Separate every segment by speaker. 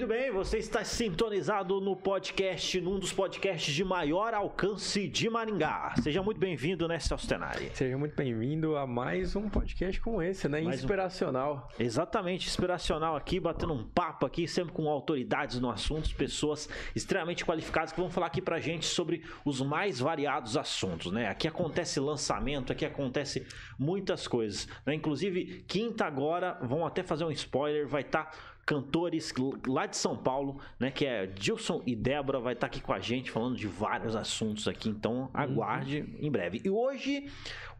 Speaker 1: Muito bem, você está sintonizado no podcast, num dos podcasts de maior alcance de Maringá. Seja muito bem-vindo, né, Celso Tenari?
Speaker 2: Seja muito bem-vindo a mais um podcast como esse, né?
Speaker 1: Mais um-
Speaker 2: Inspiracional.
Speaker 1: Exatamente, inspiracional aqui, batendo um papo aqui, sempre com autoridades no assunto, pessoas extremamente qualificadas que vão falar aqui pra gente sobre os mais variados assuntos, né? Aqui acontece lançamento, aqui acontece muitas coisas, né? Inclusive, quinta agora, vão até fazer um spoiler, vai estar cantores lá de São Paulo, né, que é Gilson e Débora vai estar aqui com a gente falando de vários assuntos aqui, então aguarde em breve. E hoje,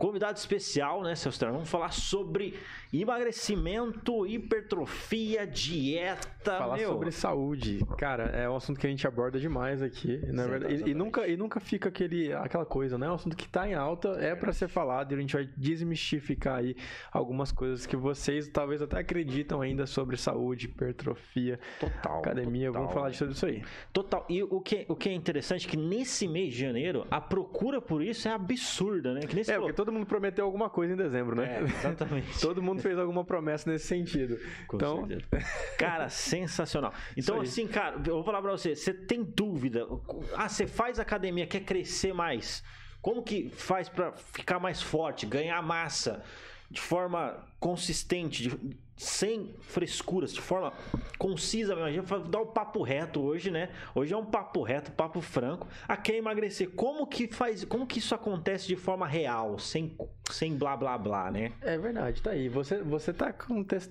Speaker 1: convidado especial, né, Terra, vamos falar sobre emagrecimento, hipertrofia, dieta,
Speaker 2: Falar
Speaker 1: meu.
Speaker 2: sobre saúde. Cara, é um assunto que a gente aborda demais aqui, na verdade. E, e
Speaker 1: Exatamente.
Speaker 2: nunca, e nunca fica aquele, aquela coisa, né? É um assunto que tá em alta, é pra ser falado e a gente vai desmistificar aí algumas coisas que vocês talvez até acreditam ainda sobre saúde, hipertrofia,
Speaker 1: total,
Speaker 2: academia.
Speaker 1: total.
Speaker 2: Vamos falar de tudo isso aí.
Speaker 1: Total. E o que, o que é interessante é que nesse mês de janeiro, a procura por isso é absurda, né? Que você
Speaker 2: É, porque todo mundo prometeu alguma coisa em dezembro, né?
Speaker 1: É, exatamente.
Speaker 2: Todo mundo fez alguma promessa nesse sentido.
Speaker 1: Com
Speaker 2: então,
Speaker 1: certeza. Cara, sensacional. Então, assim, cara, eu vou falar pra você, você tem dúvida? Ah, você faz academia, quer crescer mais? Como que faz pra ficar mais forte, ganhar massa de forma consistente, de- sem frescuras, de forma concisa? A gente vai dar o papo reto hoje, né? Hoje é um papo reto, papo franco. A quer emagrecer, como que faz, como que isso acontece de forma real, sem, sem blá blá blá, né?
Speaker 2: É verdade, tá aí. Você, você tá um te-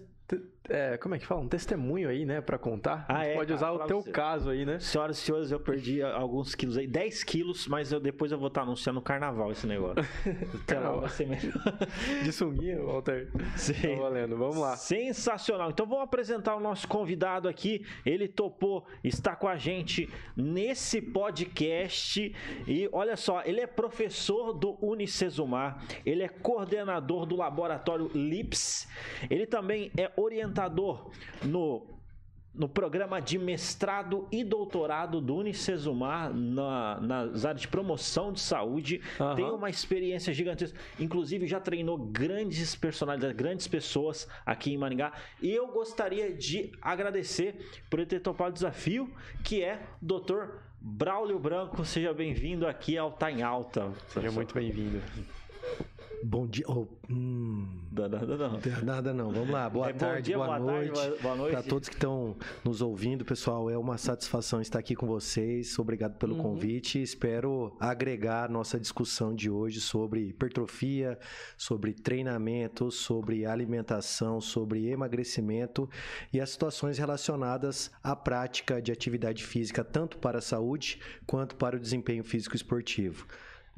Speaker 2: é, como é que fala? Um testemunho aí, né, pra contar.
Speaker 1: Ah,
Speaker 2: A gente
Speaker 1: é,
Speaker 2: pode usar o teu
Speaker 1: você.
Speaker 2: caso aí, né?
Speaker 1: Senhoras e senhores, eu perdi alguns quilos aí, 10 quilos, mas eu, depois eu vou estar anunciando carnaval esse negócio. Então, vai ser melhor.
Speaker 2: De sunguinha, Walter.
Speaker 1: Sim.
Speaker 2: Tá valendo, vamos lá.
Speaker 1: Sensacional. Então vamos apresentar o nosso convidado aqui. Ele topou estar com a gente nesse podcast. E olha só, ele é professor do Unicesumar, ele é coordenador do laboratório LIPS, ele também é orientador no no programa de mestrado e doutorado do Unicesumar na, nas áreas de promoção de saúde.
Speaker 2: Aham.
Speaker 1: Tem uma experiência gigantesca. Inclusive, já treinou grandes personalidades, grandes pessoas aqui em Maringá. E eu gostaria de agradecer por ele ter topado o desafio, que é Dr. Braulio Branco. Seja bem-vindo aqui ao Tá em Alta.
Speaker 2: Seja muito bem-vindo.
Speaker 3: Bom dia. oh, hum,
Speaker 1: Não, não, não, não.
Speaker 3: Vamos lá. Boa
Speaker 1: É,
Speaker 3: tarde,
Speaker 1: dia,
Speaker 3: boa,
Speaker 1: boa tarde,
Speaker 3: noite.
Speaker 1: boa- boa noite.
Speaker 3: Para todos que estão nos ouvindo, pessoal, é uma satisfação estar aqui com vocês. Obrigado pelo
Speaker 1: Uhum.
Speaker 3: convite. Espero agregar a nossa discussão de hoje sobre hipertrofia, sobre treinamento, sobre alimentação, sobre emagrecimento e as situações relacionadas à prática de atividade física, tanto para a saúde quanto para o desempenho físico esportivo.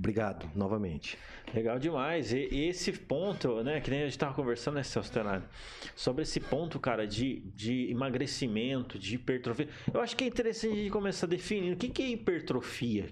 Speaker 3: Obrigado novamente.
Speaker 1: Legal demais. E, esse ponto, né, que nem a gente tava conversando, né, Celso Tenari, sobre esse ponto, cara, de, de emagrecimento, de hipertrofia. Eu acho que é interessante a gente começar definindo o que, que é hipertrofia.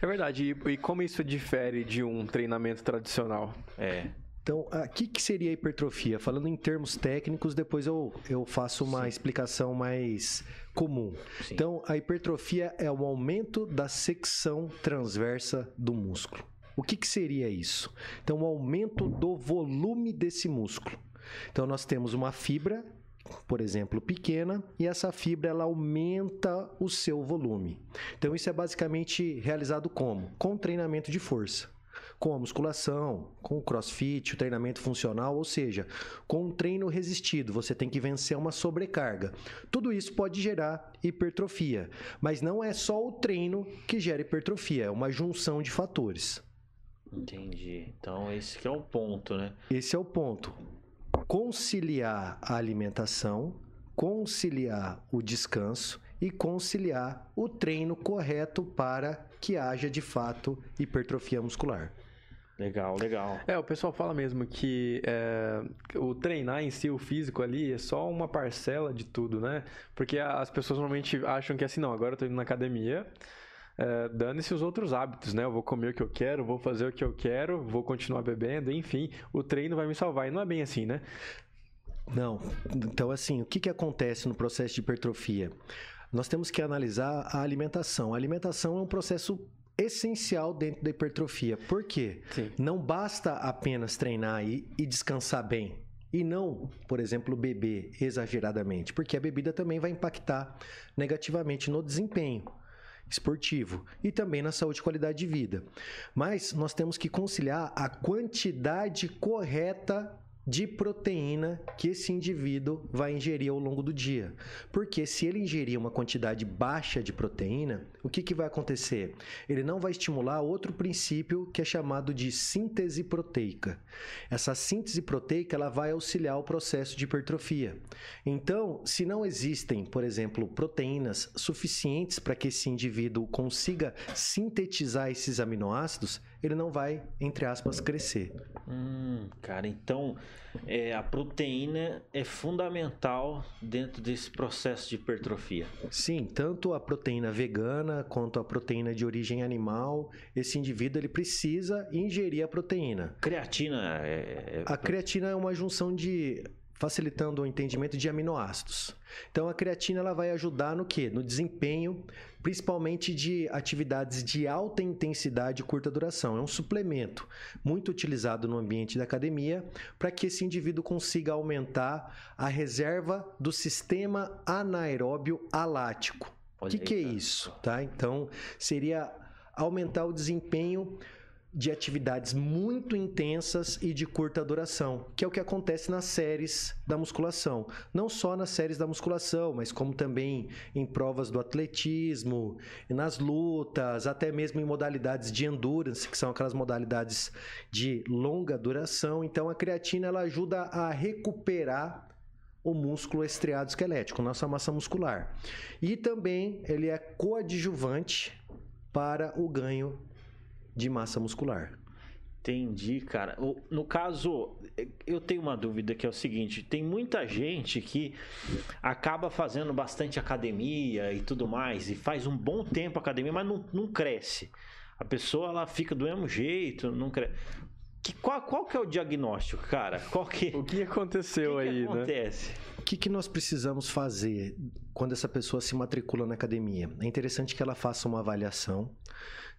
Speaker 2: É verdade. E, e como isso difere de um treinamento tradicional?
Speaker 1: É.
Speaker 3: Então, o que, que seria a hipertrofia? Falando em termos técnicos, depois eu, eu faço uma
Speaker 1: Sim.
Speaker 3: explicação mais comum.
Speaker 1: Sim.
Speaker 3: Então, a hipertrofia é o aumento da secção transversa do músculo. O que, que seria isso? Então, o aumento do volume desse músculo. Então, nós temos uma fibra, por exemplo, pequena, e essa fibra ela aumenta o seu volume. Então, isso é basicamente realizado como? Com treinamento de força com a musculação, com o crossfit, o treinamento funcional, ou seja, com um treino resistido, você tem que vencer uma sobrecarga. Tudo isso pode gerar hipertrofia, mas não é só o treino que gera hipertrofia, é uma junção de fatores.
Speaker 1: Entendi. Então, esse que é o ponto, né?
Speaker 3: Esse é o ponto. Conciliar a alimentação, conciliar o descanso e conciliar o treino correto para que haja de fato hipertrofia muscular.
Speaker 1: Legal, legal.
Speaker 2: É, o pessoal fala mesmo que é, o treinar em si, o físico ali, é só uma parcela de tudo, né? Porque as pessoas normalmente acham que assim, não, agora eu tô indo na academia, é, dane-se os outros hábitos, né? Eu vou comer o que eu quero, vou fazer o que eu quero, vou continuar bebendo, enfim, o treino vai me salvar. E não é bem assim, né?
Speaker 3: Não. Então, assim, o que, que acontece no processo de hipertrofia? Nós temos que analisar a alimentação. A alimentação é um processo essencial dentro da hipertrofia. Por quê?
Speaker 2: Sim.
Speaker 3: Não basta apenas treinar e, e descansar bem. e não, por exemplo, beber exageradamente, porque a bebida também vai impactar negativamente no desempenho esportivo e também na saúde e qualidade de vida. Mas nós temos que conciliar a quantidade correta de proteína que esse indivíduo vai ingerir ao longo do dia. Porque se ele ingerir uma quantidade baixa de proteína, o que, que vai acontecer? Ele não vai estimular outro princípio que é chamado de síntese proteica. Essa síntese proteica ela vai auxiliar o processo de hipertrofia. Então, se não existem, por exemplo, proteínas suficientes para que esse indivíduo consiga sintetizar esses aminoácidos, ele não vai, entre aspas, crescer.
Speaker 1: Hum, cara, então é, a proteína é fundamental dentro desse processo de hipertrofia.
Speaker 3: Sim, tanto a proteína vegana quanto a proteína de origem animal, esse indivíduo ele precisa ingerir a proteína.
Speaker 1: Creatina é.
Speaker 3: é a creatina é uma junção de facilitando o entendimento de aminoácidos. Então a creatina ela vai ajudar no que? No desempenho, principalmente de atividades de alta intensidade e curta duração. É um suplemento muito utilizado no ambiente da academia para que esse indivíduo consiga aumentar a reserva do sistema anaeróbio alático. O que, que é isso? Tá? Então seria aumentar o desempenho de atividades muito intensas e de curta duração, que é o que acontece nas séries da musculação. Não só nas séries da musculação, mas como também em provas do atletismo, nas lutas, até mesmo em modalidades de endurance, que são aquelas modalidades de longa duração. Então a creatina ela ajuda a recuperar o músculo estriado esquelético, nossa massa muscular. E também ele é coadjuvante para o ganho de massa muscular.
Speaker 1: Entendi, cara. No caso, eu tenho uma dúvida que é o seguinte: tem muita gente que acaba fazendo bastante academia e tudo mais, e faz um bom tempo academia, mas não, não cresce. A pessoa ela fica do mesmo jeito, não cresce. Que, qual, qual que é o diagnóstico, cara? Qual que,
Speaker 2: o que aconteceu
Speaker 1: que
Speaker 2: aí,
Speaker 1: que né? acontece?
Speaker 3: Né? O que, que nós precisamos fazer quando essa pessoa se matricula na academia? É interessante que ela faça uma avaliação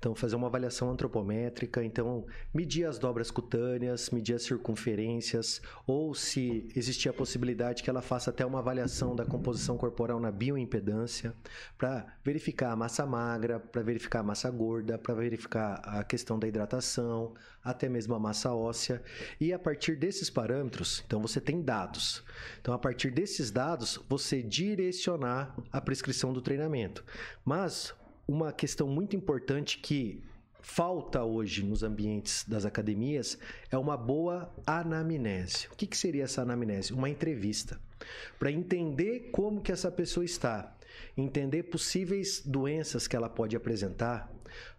Speaker 3: então, fazer uma avaliação antropométrica, então, medir as dobras cutâneas, medir as circunferências, ou se existir a possibilidade que ela faça até uma avaliação da composição corporal na bioimpedância, para verificar a massa magra, para verificar a massa gorda, para verificar a questão da hidratação, até mesmo a massa óssea. E a partir desses parâmetros, então você tem dados. Então, a partir desses dados, você direcionar a prescrição do treinamento. Mas uma questão muito importante que falta hoje nos ambientes das academias é uma boa anamnese. O que, que seria essa anamnese? Uma entrevista para entender como que essa pessoa está, entender possíveis doenças que ela pode apresentar,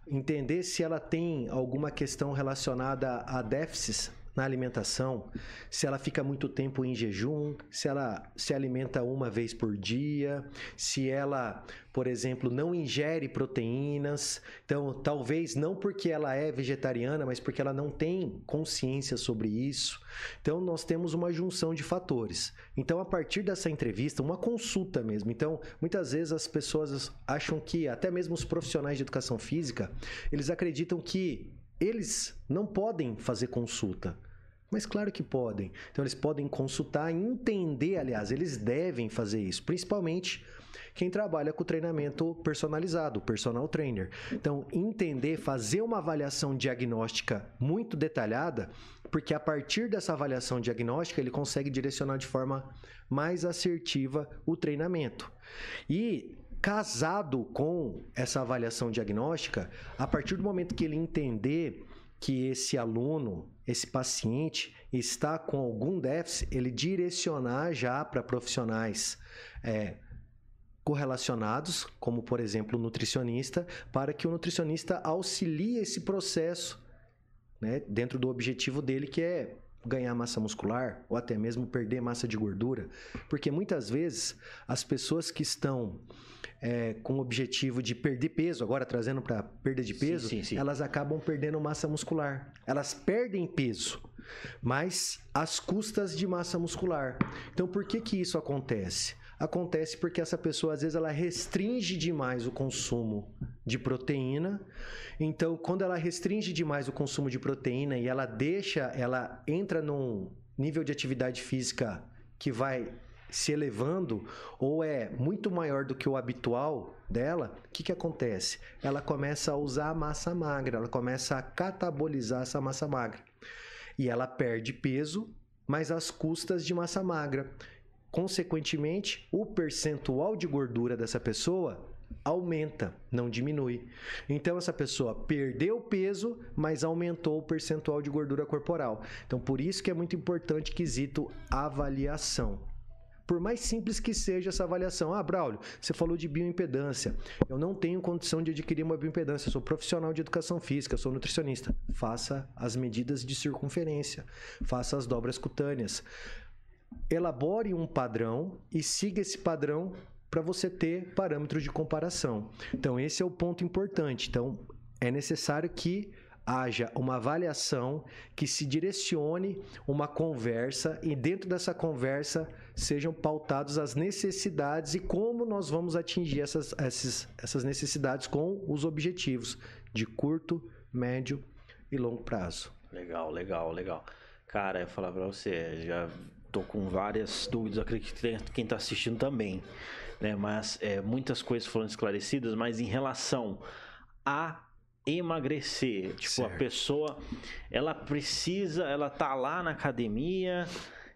Speaker 3: entender se ela tem alguma questão relacionada a déficits na alimentação, se ela fica muito tempo em jejum, se ela se alimenta uma vez por dia, se ela, por exemplo, não ingere proteínas. Então, talvez não porque ela é vegetariana, mas porque ela não tem consciência sobre isso. Então, nós temos uma junção de fatores. Então, a partir dessa entrevista, uma consulta mesmo. Então, muitas vezes as pessoas acham que, até mesmo os profissionais de educação física, eles acreditam que eles não podem fazer consulta. Mas claro que podem. Então eles podem consultar e entender, aliás, eles devem fazer isso, principalmente quem trabalha com treinamento personalizado, personal trainer. Então, entender, fazer uma avaliação diagnóstica muito detalhada, porque a partir dessa avaliação diagnóstica ele consegue direcionar de forma mais assertiva o treinamento. E casado com essa avaliação diagnóstica, a partir do momento que ele entender que esse aluno, esse paciente está com algum déficit, ele direcionar já para profissionais é, correlacionados, como por exemplo o nutricionista, para que o nutricionista auxilie esse processo né, dentro do objetivo dele, que é ganhar massa muscular ou até mesmo perder massa de gordura, porque muitas vezes as pessoas que estão é, com o objetivo de perder peso, agora trazendo para perda de peso, sim, sim, sim. elas acabam perdendo massa muscular. Elas perdem peso, mas às custas de massa muscular. Então, por que que isso acontece? Acontece porque essa pessoa às vezes ela restringe demais o consumo de proteína. Então, quando ela restringe demais o consumo de proteína e ela deixa, ela entra num nível de atividade física que vai se elevando ou é muito maior do que o habitual dela, o que, que acontece? Ela começa a usar a massa magra, ela começa a catabolizar essa massa magra. E ela perde peso, mas às custas de massa magra. Consequentemente, o percentual de gordura dessa pessoa aumenta, não diminui. Então essa pessoa perdeu peso, mas aumentou o percentual de gordura corporal. Então por isso que é muito importante quesito avaliação. Por mais simples que seja essa avaliação. Ah, Braulio, você falou de bioimpedância. Eu não tenho condição de adquirir uma bioimpedância. Eu sou profissional de educação física, sou nutricionista. Faça as medidas de circunferência. Faça as dobras cutâneas. Elabore um padrão e siga esse padrão para você ter parâmetros de comparação. Então, esse é o ponto importante. Então, é necessário que haja uma avaliação que se direcione uma conversa e dentro dessa conversa sejam pautados as necessidades e como nós vamos atingir essas, essas, essas necessidades com os objetivos de curto, médio e longo prazo.
Speaker 1: Legal, legal, legal. Cara, eu falar para você, já tô com várias dúvidas, acredito que quem está assistindo também, né? Mas é, muitas coisas foram esclarecidas, mas em relação a emagrecer, tipo certo. a pessoa, ela precisa, ela tá lá na academia,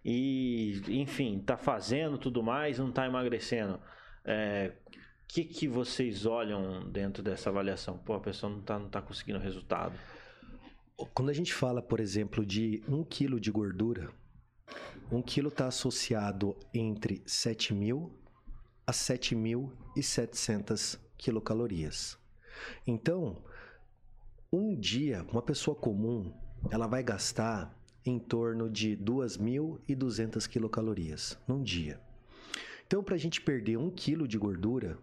Speaker 1: e, enfim, tá fazendo tudo mais, não tá emagrecendo. O é, que, que vocês olham dentro dessa avaliação? Pô, a pessoa não tá, não tá conseguindo resultado.
Speaker 3: Quando a gente fala, por exemplo, de um quilo de gordura, um quilo está associado entre 7 mil a 7.700 quilocalorias. Então, um dia, uma pessoa comum, ela vai gastar em torno de 2.200 quilocalorias num dia. Então, para a gente perder um quilo de gordura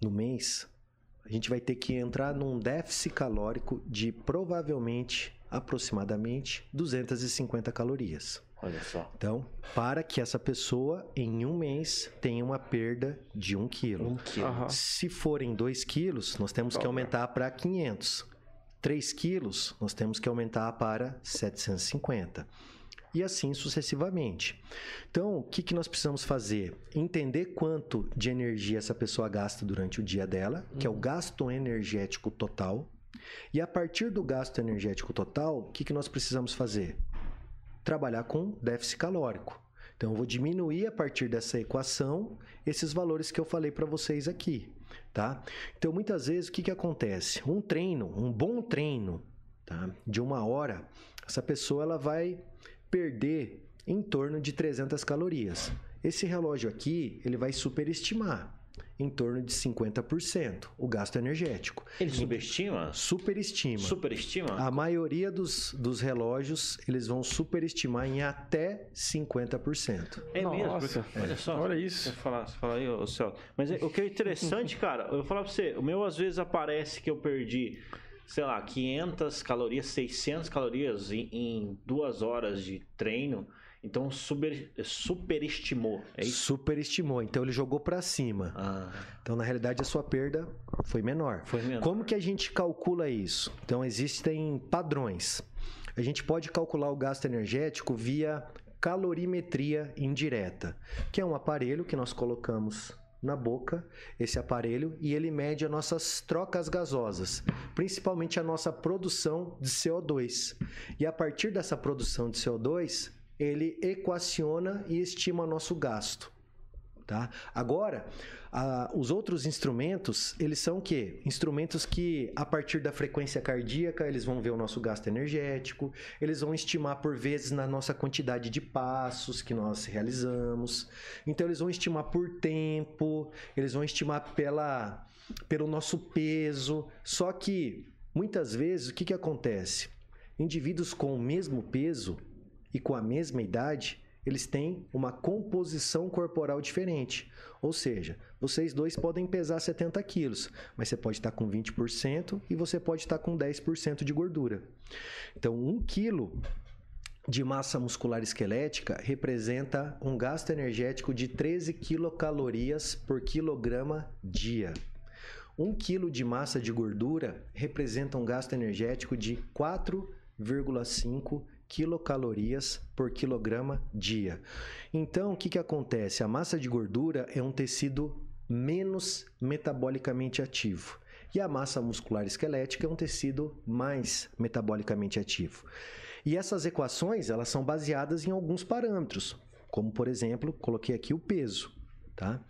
Speaker 3: no mês, a gente vai ter que entrar num déficit calórico de provavelmente, aproximadamente, 250 calorias.
Speaker 1: Olha só.
Speaker 3: Então, para que essa pessoa, em um mês, tenha uma perda de um quilo.
Speaker 1: Um quilo. Uhum.
Speaker 3: Se forem dois quilos, nós temos que aumentar para 500. 3 quilos, nós temos que aumentar para 750. E assim sucessivamente. Então, o que, que nós precisamos fazer? Entender quanto de energia essa pessoa gasta durante o dia dela, que é o gasto energético total. E a partir do gasto energético total, o que, que nós precisamos fazer? Trabalhar com déficit calórico. Então, eu vou diminuir a partir dessa equação esses valores que eu falei para vocês aqui tá? Então, muitas vezes, o que, que acontece? Um treino, um bom treino, tá? De uma hora, essa pessoa ela vai perder em torno de 300 calorias. Esse relógio aqui, ele vai superestimar em torno de 50% o gasto energético.
Speaker 1: Ele subestima?
Speaker 3: Superestima.
Speaker 1: Superestima?
Speaker 3: A maioria dos, dos relógios, eles vão superestimar em até 50%.
Speaker 1: É Nossa, mesmo? Porque, é. Olha só. Olha isso. Você fala, você fala aí, ô, Celso. Mas é, o que é interessante, cara, eu vou falar pra você, o meu às vezes aparece que eu perdi sei lá, 500 calorias, 600 calorias em, em duas horas de treino. Então super, superestimou, é isso?
Speaker 3: Superestimou, então ele jogou para cima. Ah. Então na realidade a sua perda foi menor.
Speaker 1: Foi menor.
Speaker 3: Como que a gente calcula isso? Então existem padrões. A gente pode calcular o gasto energético via calorimetria indireta, que é um aparelho que nós colocamos na boca esse aparelho e ele mede as nossas trocas gasosas, principalmente a nossa produção de CO2. E a partir dessa produção de CO2, ele equaciona e estima nosso gasto. Tá? Agora, os outros instrumentos, eles são o quê? Instrumentos que, a partir da frequência cardíaca, eles vão ver o nosso gasto energético, eles vão estimar por vezes na nossa quantidade de passos que nós realizamos. Então, eles vão estimar por tempo, eles vão estimar pela, pelo nosso peso. Só que, muitas vezes, o que, que acontece? Indivíduos com o mesmo peso, e com a mesma idade, eles têm uma composição corporal diferente. Ou seja, vocês dois podem pesar 70 quilos, mas você pode estar com 20% e você pode estar com 10% de gordura. Então, 1 quilo de massa muscular esquelética representa um gasto energético de 13 quilocalorias por quilograma dia. 1 quilo de massa de gordura representa um gasto energético de 4,5 quilocalorias por quilograma dia. Então, o que, que acontece? A massa de gordura é um tecido menos metabolicamente ativo. E a massa muscular esquelética é um tecido mais metabolicamente ativo. E essas equações, elas são baseadas em alguns parâmetros, como por exemplo, coloquei aqui o peso, tá?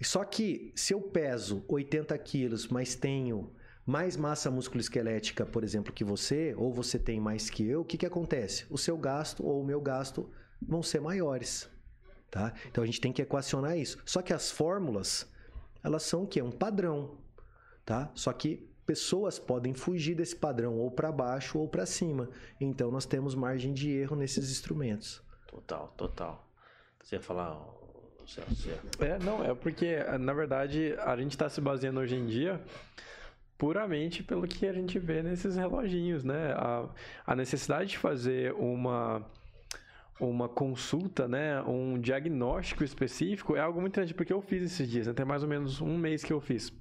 Speaker 3: Só que se eu peso 80 quilos, mas tenho mais massa musculoesquelética, por exemplo, que você, ou você tem mais que eu, o que, que acontece? O seu gasto ou o meu gasto vão ser maiores. Tá? Então a gente tem que equacionar isso. Só que as fórmulas, elas são o quê? Um padrão. Tá? Só que pessoas podem fugir desse padrão ou para baixo ou para cima. Então nós temos margem de erro nesses instrumentos.
Speaker 1: Total, total. Você ia falar, Celso?
Speaker 2: É, não, é porque, na verdade, a gente está se baseando hoje em dia puramente pelo que a gente vê nesses reloginhos, né? A, a necessidade de fazer uma uma consulta, né, um diagnóstico específico é algo muito interessante, porque eu fiz esses dias, né? tem mais ou menos um mês que eu fiz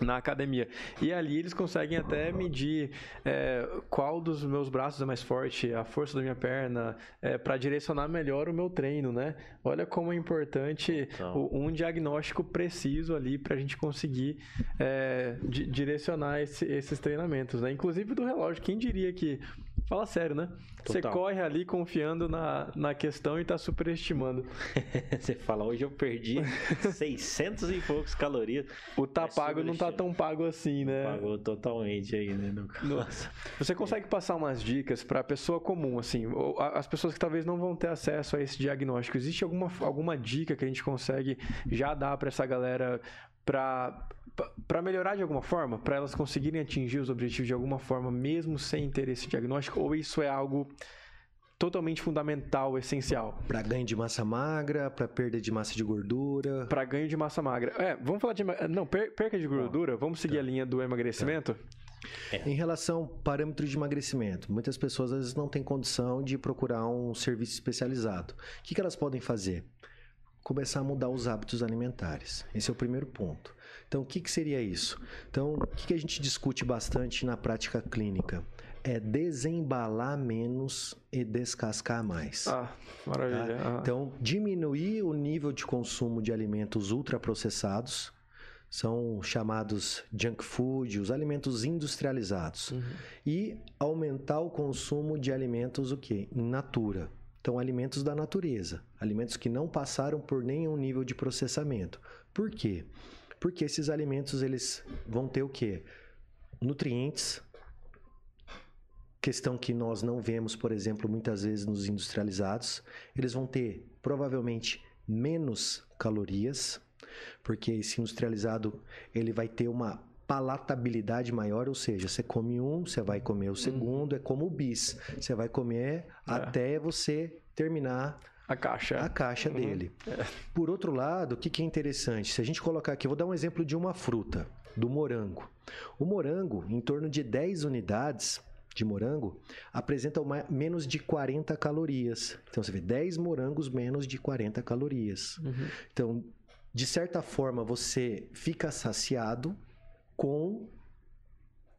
Speaker 2: na academia. E ali eles conseguem até medir é, qual dos meus braços é mais forte, a força da minha perna, é, para direcionar melhor o meu treino, né? Olha como é importante o, um diagnóstico preciso ali para a gente conseguir é, di direcionar esse, esses treinamentos, né? Inclusive do relógio. Quem diria que Fala sério, né? Você corre ali confiando na, na questão e tá superestimando.
Speaker 1: Você fala, hoje eu perdi 600 e poucos calorias.
Speaker 2: O tá pago não tá tão pago assim, né?
Speaker 1: Pagou totalmente aí, né?
Speaker 2: Nossa. Você consegue passar umas dicas para pessoa comum, assim, as pessoas que talvez não vão ter acesso a esse diagnóstico. Existe alguma, alguma dica que a gente consegue já dar para essa galera para para melhorar de alguma forma, para elas conseguirem atingir os objetivos de alguma forma, mesmo sem ter esse diagnóstico, ou isso é algo totalmente fundamental, essencial?
Speaker 3: Para ganho de massa magra, para perda de massa de gordura.
Speaker 2: Para ganho de massa magra. É, vamos falar de não perca de gordura. Vamos seguir tá. a linha do emagrecimento. Tá.
Speaker 3: É. Em relação ao parâmetro de emagrecimento, muitas pessoas às vezes não têm condição de procurar um serviço especializado. O que, que elas podem fazer? Começar a mudar os hábitos alimentares. Esse é o primeiro ponto. Então, o que, que seria isso? Então, o que, que a gente discute bastante na prática clínica? É desembalar menos e descascar mais.
Speaker 2: Ah, maravilha.
Speaker 3: Tá? Ah. Então, diminuir o nível de consumo de alimentos ultraprocessados, são chamados junk food, os alimentos industrializados. Uhum. E aumentar o consumo de alimentos o quê? In natura. Então, alimentos da natureza, alimentos que não passaram por nenhum nível de processamento. Por quê? Porque esses alimentos eles vão ter o quê? Nutrientes, questão que nós não vemos, por exemplo, muitas vezes nos industrializados, eles vão ter provavelmente menos calorias, porque esse industrializado ele vai ter uma palatabilidade maior, ou seja, você come um, você vai comer o uhum. segundo, é como o bis, você vai comer é. até você terminar
Speaker 2: a caixa.
Speaker 3: A caixa uhum. dele. É. Por outro lado, o que, que é interessante? Se a gente colocar aqui, eu vou dar um exemplo de uma fruta, do morango. O morango, em torno de 10 unidades de morango, apresenta uma, menos de 40 calorias. Então você vê 10 morangos menos de 40 calorias. Uhum. Então, de certa forma, você fica saciado com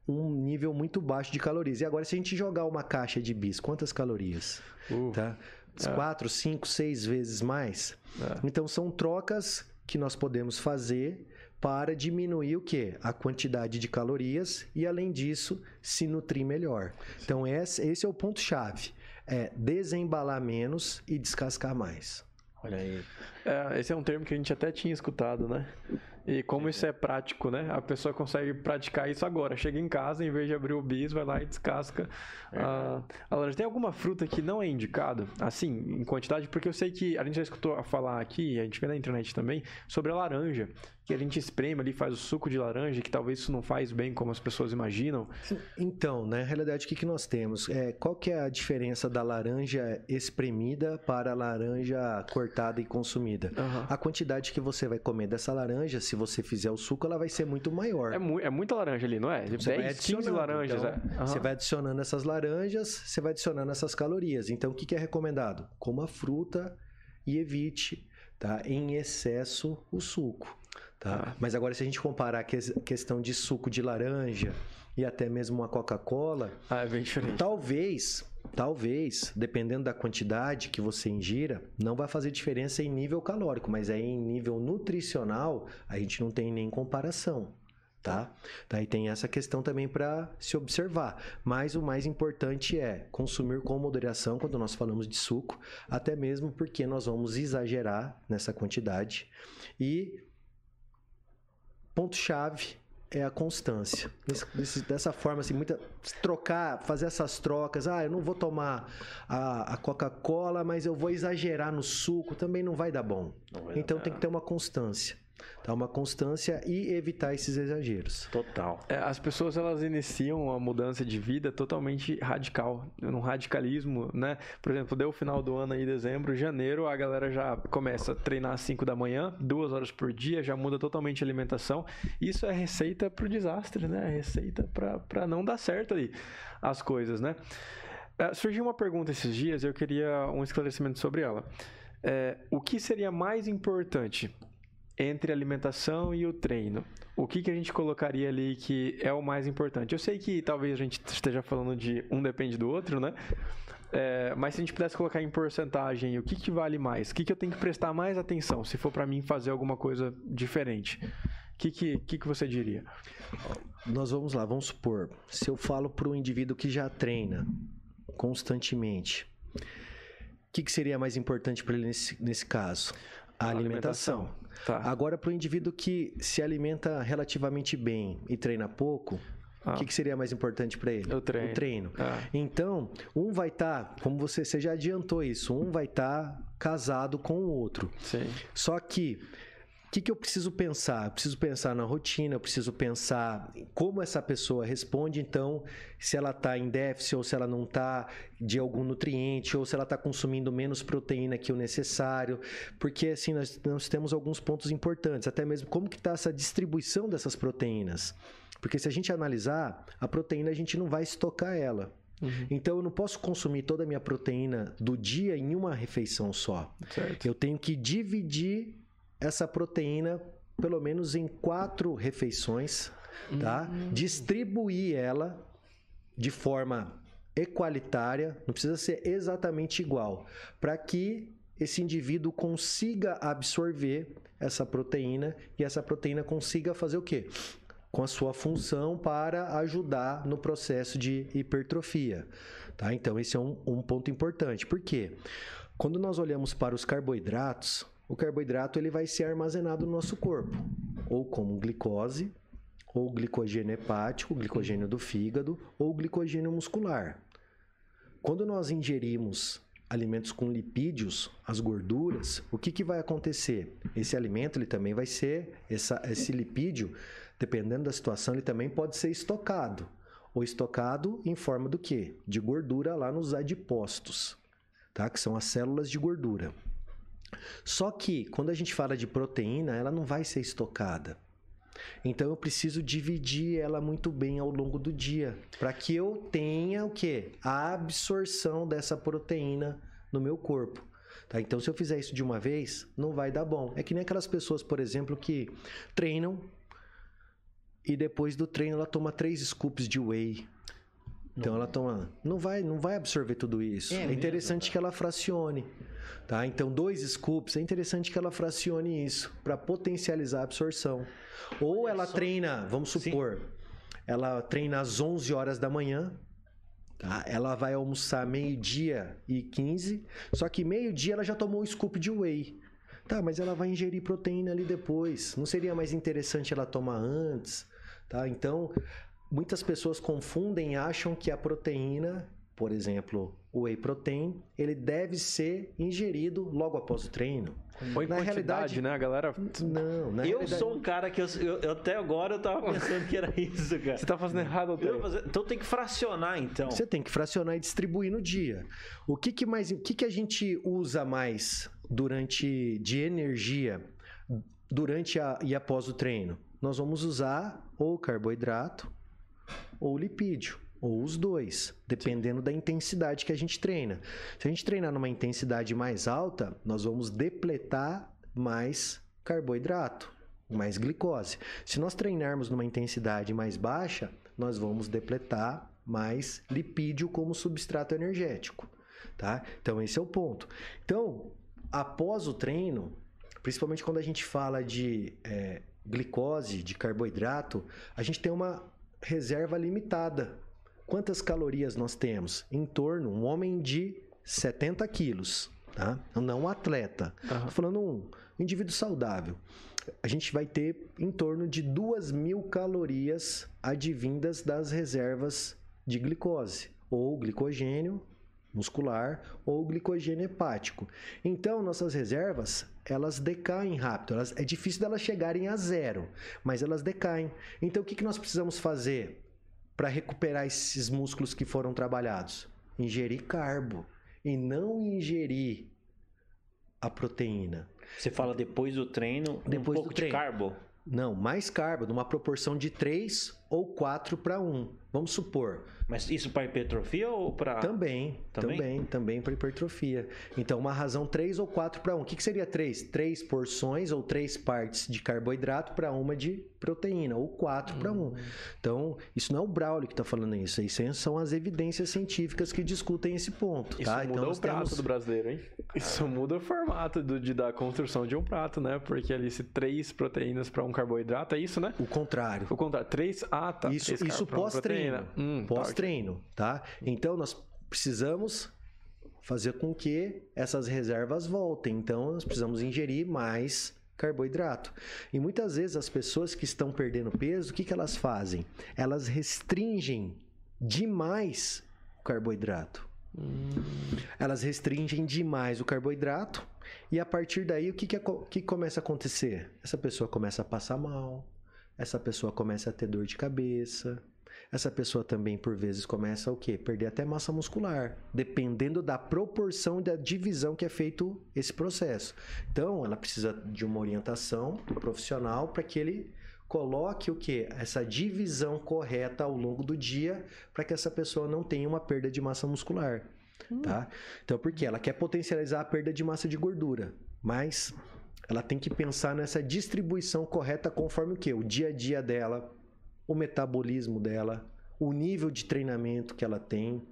Speaker 3: um nível muito baixo de calorias. E agora, se a gente jogar uma caixa de bis, quantas calorias? Uh. Tá? É. quatro, cinco, seis vezes mais. É. Então são trocas que nós podemos fazer para diminuir o que? A quantidade de calorias e, além disso, se nutrir melhor. Então, esse, esse é o ponto-chave. É desembalar menos e descascar mais.
Speaker 2: Olha aí. É, esse é um termo que a gente até tinha escutado, né? E como isso é prático, né? A pessoa consegue praticar isso agora. Chega em casa, em vez de abrir o bis, vai lá e descasca a, a laranja. Tem alguma fruta que não é indicado, assim, em quantidade? Porque eu sei que a gente já escutou falar aqui, a gente vê na internet também, sobre a laranja que a gente espreme ali, faz o suco de laranja, que talvez isso não faz bem como as pessoas imaginam?
Speaker 3: Então, na realidade, o que, que nós temos? É, qual que é a diferença da laranja espremida para a laranja cortada e consumida? Uhum. A quantidade que você vai comer dessa laranja, se você fizer o suco, ela vai ser muito maior.
Speaker 2: É, mu é muita laranja ali, não é?
Speaker 3: Você 10, 15 laranjas. Então, é. uhum. Você vai adicionando essas laranjas, você vai adicionando essas calorias. Então, o que, que é recomendado? Coma fruta e evite tá? em excesso o suco. Tá? Ah. Mas agora, se a gente comparar a questão de suco de laranja e até mesmo uma Coca-Cola,
Speaker 2: ah, é bem diferente.
Speaker 3: talvez talvez, dependendo da quantidade que você ingira, não vai fazer diferença em nível calórico, mas aí em nível nutricional, a gente não tem nem comparação. Tá? Daí tem essa questão também para se observar. Mas o mais importante é consumir com moderação quando nós falamos de suco, até mesmo porque nós vamos exagerar nessa quantidade. E ponto-chave é a constância. Dessa forma, assim, muita, trocar, fazer essas trocas. Ah, eu não vou tomar a, a Coca-Cola, mas eu vou exagerar no suco, também não vai dar bom. Vai então dar tem que ter uma constância. Tá? Uma constância e evitar esses exageros.
Speaker 1: Total.
Speaker 2: É, as pessoas elas iniciam a mudança de vida totalmente radical, num radicalismo, né? Por exemplo, deu o final do ano aí, dezembro, janeiro, a galera já começa a treinar às 5 da manhã, duas horas por dia, já muda totalmente a alimentação. Isso é receita para o desastre, né? É receita para não dar certo ali as coisas, né? É, surgiu uma pergunta esses dias, eu queria um esclarecimento sobre ela. É, o que seria mais importante entre a alimentação e o treino? O que, que a gente colocaria ali que é o mais importante? Eu sei que talvez a gente esteja falando de um depende do outro, né? É, mas se a gente pudesse colocar em porcentagem, o que, que vale mais? O que, que eu tenho que prestar mais atenção se for para mim fazer alguma coisa diferente? O que, que, que, que você diria?
Speaker 3: Nós vamos lá, vamos supor, se eu falo para um indivíduo que já treina constantemente, o que, que seria mais importante para ele nesse, nesse caso? A, a alimentação. alimentação. Tá. Agora, para o indivíduo que se alimenta relativamente bem e treina pouco, ah. O que, que, seria mais importante para ele?
Speaker 2: O treino.
Speaker 3: O treino. Ah. Então, um vai estar, tá, como você, você já adiantou isso, um vai estar tá casado com o outro.
Speaker 2: Sim.
Speaker 3: Só que que, que, eu preciso pensar? Eu preciso pensar na rotina, eu preciso pensar como essa pessoa responde, então, se ela está em déficit ou se ela não está de algum nutriente, ou se ela está consumindo menos proteína que o necessário, porque assim, nós, nós temos alguns pontos importantes, até mesmo como que está essa distribuição dessas proteínas. Porque se a gente analisar, a proteína a gente não vai estocar ela. Uhum. Então eu não posso consumir toda a minha proteína do dia em uma refeição só.
Speaker 2: Certo.
Speaker 3: Eu tenho que dividir essa proteína pelo menos em quatro refeições, tá? Uhum. Distribuir ela de forma equalitária, não precisa ser exatamente igual, para que esse indivíduo consiga absorver essa proteína e essa proteína consiga fazer o quê? Com a sua função para ajudar no processo de hipertrofia. Tá? Então, esse é um, um ponto importante. Por quê? Quando nós olhamos para os carboidratos, o carboidrato ele vai ser armazenado no nosso corpo, ou como glicose, ou glicogênio hepático, glicogênio do fígado, ou glicogênio muscular. Quando nós ingerimos alimentos com lipídios, as gorduras, o que, que vai acontecer? Esse alimento ele também vai ser, essa, esse lipídio, dependendo da situação, ele também pode ser estocado. Ou estocado em forma do quê? De gordura lá nos adipócitos, tá? que são as células de gordura. Só que quando a gente fala de proteína, ela não vai ser estocada. Então eu preciso dividir ela muito bem ao longo do dia, para que eu tenha o quê? A absorção dessa proteína no meu corpo. Tá? Então, se eu fizer isso de uma vez, não vai dar bom. É que nem aquelas pessoas, por exemplo, que treinam e depois do treino ela toma três scoops de whey. Então não. ela toma. Não vai, não vai absorver tudo isso. É, é interessante mesmo, que ela fracione. Tá? Então, dois scoops, é interessante que ela fracione isso para potencializar a absorção. Ou Olha ela só. treina, vamos supor, Sim. ela treina às 11 horas da manhã, tá? ela vai almoçar meio-dia e 15, só que meio-dia ela já tomou um scoop de whey. Tá, mas ela vai ingerir proteína ali depois. Não seria mais interessante ela tomar antes? Tá? Então, muitas pessoas confundem e acham que a proteína por exemplo, o whey protein, ele deve ser ingerido logo após o treino.
Speaker 2: Ou em na realidade, né, a galera?
Speaker 1: Não, na Eu realidade... sou um cara que eu, eu, até agora eu tava pensando que era isso, cara.
Speaker 2: Você tá fazendo errado até.
Speaker 1: Então tem que fracionar, então.
Speaker 3: Você tem que fracionar e distribuir no dia. O que que mais, o que que a gente usa mais durante de energia durante a, e após o treino? Nós vamos usar ou carboidrato ou lipídio ou os dois, dependendo da intensidade que a gente treina. Se a gente treinar numa intensidade mais alta, nós vamos depletar mais carboidrato, mais glicose. Se nós treinarmos numa intensidade mais baixa, nós vamos depletar mais lipídio como substrato energético, tá? Então esse é o ponto. Então, após o treino, principalmente quando a gente fala de é, glicose, de carboidrato, a gente tem uma reserva limitada. Quantas calorias nós temos? Em torno, um homem de 70 quilos, tá? Não um atleta. Uhum. Tô falando um indivíduo saudável. A gente vai ter em torno de 2 mil calorias advindas das reservas de glicose ou glicogênio muscular ou glicogênio hepático. Então, nossas reservas, elas decaem rápido. Elas, é difícil delas chegarem a zero, mas elas decaem. Então, o que, que nós precisamos fazer para recuperar esses músculos que foram trabalhados? Ingerir carbo e não ingerir a proteína.
Speaker 1: Você fala depois do treino, depois um pouco do treino. de carbo?
Speaker 3: Não, mais carbo, numa proporção de 3 ou 4 para 1. Vamos supor,
Speaker 1: mas isso para hipertrofia ou para.
Speaker 3: Também, também, também, também para hipertrofia. Então, uma razão 3 ou 4 para 1. O que, que seria 3? 3 porções ou 3 partes de carboidrato para uma de proteína, ou 4 hum. para 1. Então, isso não é o Braulio que está falando isso. Isso são as evidências científicas que discutem esse ponto.
Speaker 2: Isso
Speaker 3: tá?
Speaker 2: muda então, o prato temos... do brasileiro, hein? Isso muda o formato do, de, da construção de um prato, né? Porque ali, se 3 proteínas para um carboidrato, é isso, né?
Speaker 3: O contrário.
Speaker 2: O contrário. 3. Ah, tá.
Speaker 3: Isso, isso pós-treino. Hum, pós treino, tá? Então nós precisamos fazer com que essas reservas voltem. Então nós precisamos ingerir mais carboidrato. E muitas vezes as pessoas que estão perdendo peso, o que, que elas fazem? Elas restringem demais o carboidrato. Hum. Elas restringem demais o carboidrato e a partir daí o que, que, que começa a acontecer? Essa pessoa começa a passar mal, essa pessoa começa a ter dor de cabeça, essa pessoa também, por vezes, começa o quê? Perder até massa muscular, dependendo da proporção da divisão que é feito esse processo. Então, ela precisa de uma orientação do profissional para que ele coloque o que? Essa divisão correta ao longo do dia para que essa pessoa não tenha uma perda de massa muscular. Hum. Tá? Então, porque ela quer potencializar a perda de massa de gordura, mas ela tem que pensar nessa distribuição correta conforme o que? O dia a dia dela, o metabolismo dela, o nível de treinamento que ela tem,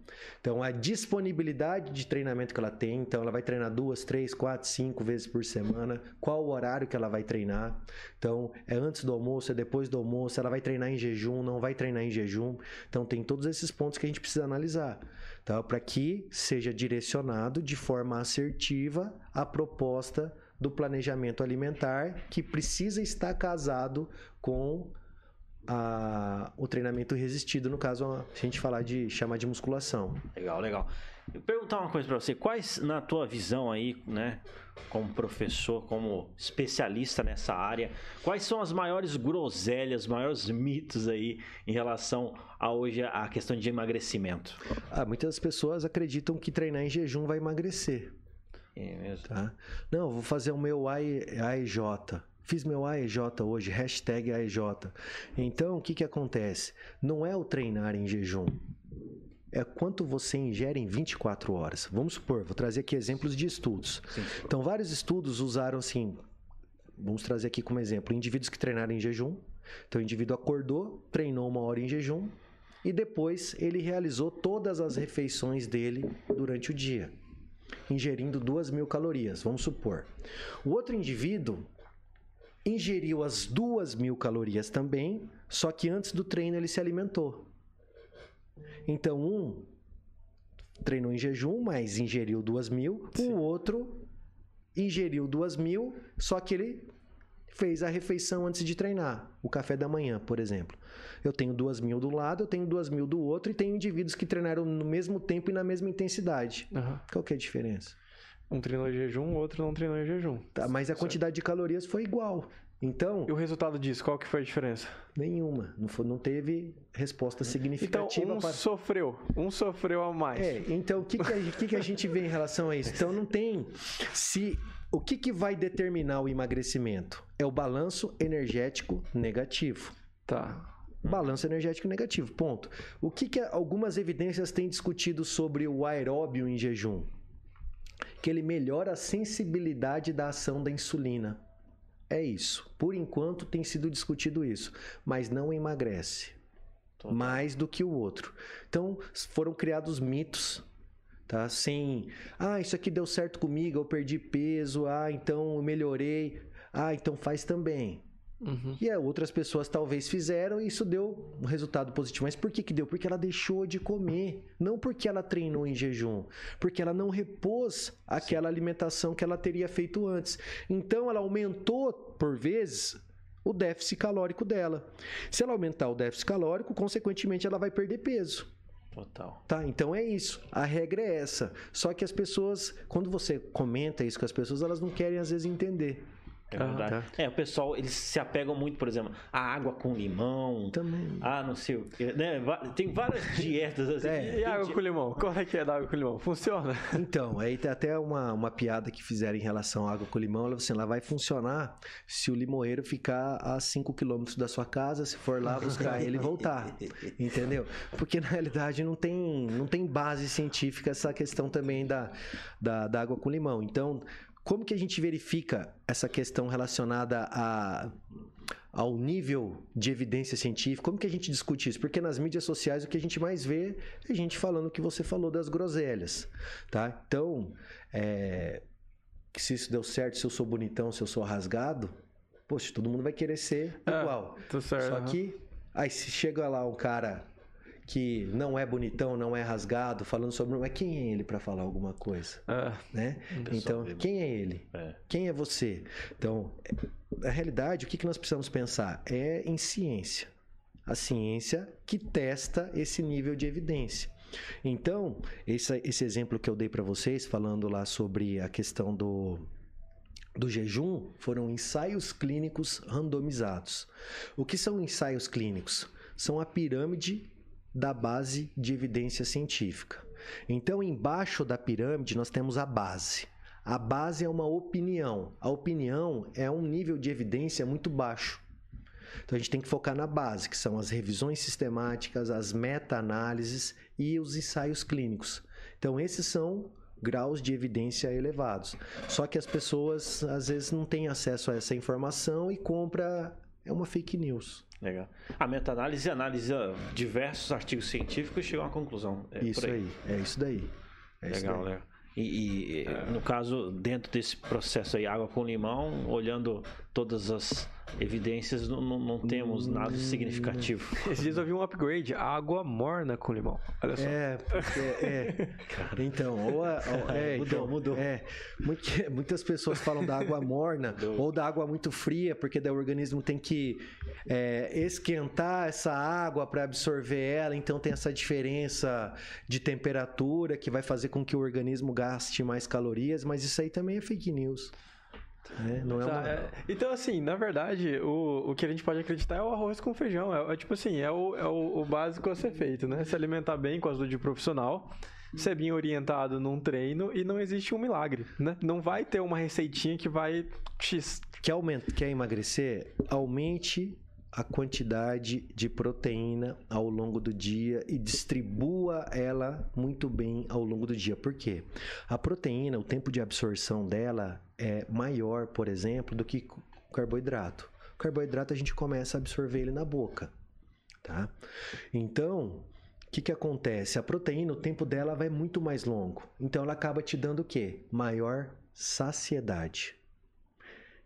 Speaker 3: então a disponibilidade de treinamento que ela tem, então ela vai treinar duas, três, quatro, cinco vezes por semana, qual o horário que ela vai treinar, então é antes do almoço, é depois do almoço, ela vai treinar em jejum, não vai treinar em jejum, então tem todos esses pontos que a gente precisa analisar, tá? para que seja direcionado de forma assertiva a proposta do planejamento alimentar que precisa estar casado com a, o treinamento resistido, no caso, a gente falar de chamar de musculação.
Speaker 1: Legal, legal. Eu perguntar uma coisa para você, quais na tua visão aí, né, como professor, como especialista nessa área, quais são as maiores groselhas, os maiores mitos aí em relação a hoje a questão de emagrecimento?
Speaker 3: Ah, muitas pessoas acreditam que treinar em jejum vai emagrecer.
Speaker 1: É mesmo.
Speaker 3: Tá? Não, vou fazer o meu AEJ. Fiz meu AEJ hoje, hashtag AEJ. Então, o que, que acontece? Não é o treinar em jejum. É quanto você ingere em 24 horas. Vamos supor, vou trazer aqui exemplos de estudos. Sim. Então, vários estudos usaram assim. Vamos trazer aqui como exemplo: indivíduos que treinaram em jejum. Então, o indivíduo acordou, treinou uma hora em jejum e depois ele realizou todas as refeições dele durante o dia, ingerindo 2 mil calorias, vamos supor. O outro indivíduo ingeriu as duas mil calorias também, só que antes do treino ele se alimentou. Então, um treinou em jejum, mas ingeriu duas mil. Sim. O outro ingeriu duas mil, só que ele fez a refeição antes de treinar. O café da manhã, por exemplo. Eu tenho duas mil do lado, eu tenho duas mil do outro, e tenho indivíduos que treinaram no mesmo tempo e na mesma intensidade. Uhum. Qual que é a diferença?
Speaker 2: Um treinou em jejum, o outro não treinou em jejum.
Speaker 3: Tá, mas a certo. quantidade de calorias foi igual. Então.
Speaker 2: E o resultado disso, qual que foi a diferença?
Speaker 3: Nenhuma. Não, foi, não teve resposta significativa.
Speaker 2: Então, um para... sofreu. Um sofreu a mais.
Speaker 3: É, então o que, que, a, que, que a gente vê em relação a isso? Então não tem. Se. O que, que vai determinar o emagrecimento? É o balanço energético negativo.
Speaker 2: Tá.
Speaker 3: Balanço energético negativo, ponto. O que, que algumas evidências têm discutido sobre o aeróbio em jejum? que ele melhora a sensibilidade da ação da insulina. É isso. Por enquanto tem sido discutido isso, mas não emagrece. mais do que o outro. Então, foram criados mitos, tá? Sem, ah, isso aqui deu certo comigo, eu perdi peso, ah, então eu melhorei, ah, então faz também.
Speaker 2: Uhum.
Speaker 3: E é, outras pessoas talvez fizeram e isso deu um resultado positivo. Mas por que, que deu? Porque ela deixou de comer. Não porque ela treinou em jejum. Porque ela não repôs aquela alimentação que ela teria feito antes. Então ela aumentou, por vezes, o déficit calórico dela. Se ela aumentar o déficit calórico, consequentemente ela vai perder peso.
Speaker 1: Total.
Speaker 3: Tá, então é isso. A regra é essa. Só que as pessoas, quando você comenta isso com as pessoas, elas não querem às vezes entender.
Speaker 1: É verdade.
Speaker 3: tá.
Speaker 1: É, o pessoal, eles se apegam muito, por exemplo, a água com limão.
Speaker 3: Também.
Speaker 1: Ah, não sei. Né? Tem várias dietas assim.
Speaker 3: É.
Speaker 2: E água com limão? Como é que é da água com limão? Funciona?
Speaker 3: Então, aí tem até uma, uma piada que fizeram em relação à água com limão. Ela, assim, ela vai funcionar se o limoeiro ficar a 5 quilômetros da sua casa, se for lá buscar ele e voltar. Entendeu? Porque na realidade não tem, não tem base científica essa questão também da, da, da água com limão. Então, como que a gente verifica essa questão relacionada a ao nível de evidência científica, como que a gente discute isso? Porque nas mídias sociais o que a gente mais vê é gente falando o que você falou das groselhas, tá? Então, é, se isso deu certo, se eu sou bonitão, se eu sou rasgado, poxa, todo mundo vai querer ser
Speaker 2: É,
Speaker 3: igual.
Speaker 2: Certo.
Speaker 3: Só que, aí se chega lá um cara que não é bonitão, não é rasgado, falando sobre, mas quem é ele para falar alguma coisa,
Speaker 2: É.
Speaker 3: né? Então,
Speaker 1: vê-
Speaker 3: quem é ele?
Speaker 1: É.
Speaker 3: Quem é você? Então, na realidade, o que que nós precisamos pensar? É em ciência. A ciência que testa esse nível de evidência. Então, esse, esse exemplo que eu dei para vocês, falando lá sobre a questão do, do jejum, foram ensaios clínicos randomizados. O que são ensaios clínicos? São a pirâmide da base de evidência científica. Então, embaixo da pirâmide, nós temos a base. A base é uma opinião. A opinião é um nível de evidência muito baixo. Então a gente tem que focar na base, que são as revisões sistemáticas, as meta-análises e os ensaios clínicos. Então esses são graus de evidência elevados. Só que as pessoas às vezes não têm acesso a essa informação e compra é uma fake news.
Speaker 1: Legal. A meta-análise analisa diversos artigos científicos e chega a uma conclusão. É
Speaker 3: isso
Speaker 1: por
Speaker 3: aí. é isso daí. É isso
Speaker 1: Legal, legal. E, e, no caso, dentro desse processo aí, água com limão, olhando todas as evidências, não, não- não temos nada
Speaker 3: Hum.
Speaker 1: significativo.
Speaker 2: Esses dias eu vi um upgrade, água morna com limão. Olha só.
Speaker 3: É, porque é. Então, ou a- ou- é,
Speaker 1: Mudou,
Speaker 3: então,
Speaker 1: mudou.
Speaker 3: É, Muit- muitas pessoas falam da água morna
Speaker 1: Mudou.
Speaker 3: ou da água muito fria, porque daí o organismo tem que é, esquentar essa água para absorver ela, então tem essa diferença de temperatura que vai fazer com que o organismo gaste mais calorias, mas isso aí também é fake news. Né? Não é
Speaker 2: Tá,
Speaker 3: uma.
Speaker 2: é, então, assim, na verdade, o, o que a gente pode acreditar é o arroz com feijão. É, é tipo assim, é, o, é o, o básico a ser feito, né? Se alimentar bem com a ajuda de profissional, ser bem orientado num treino e não existe um milagre, né? Não vai ter uma receitinha que vai.
Speaker 3: Quer, aumentar, quer emagrecer? Aumente a quantidade de proteína ao longo do dia e distribua ela muito bem ao longo do dia. Por quê? A proteína, o tempo de absorção dela é maior, por exemplo, do que carboidrato. O carboidrato a gente começa a absorver ele na boca, tá? Então, o que, que acontece? A proteína, o tempo dela vai muito mais longo. Então, ela acaba te dando o quê? Maior saciedade.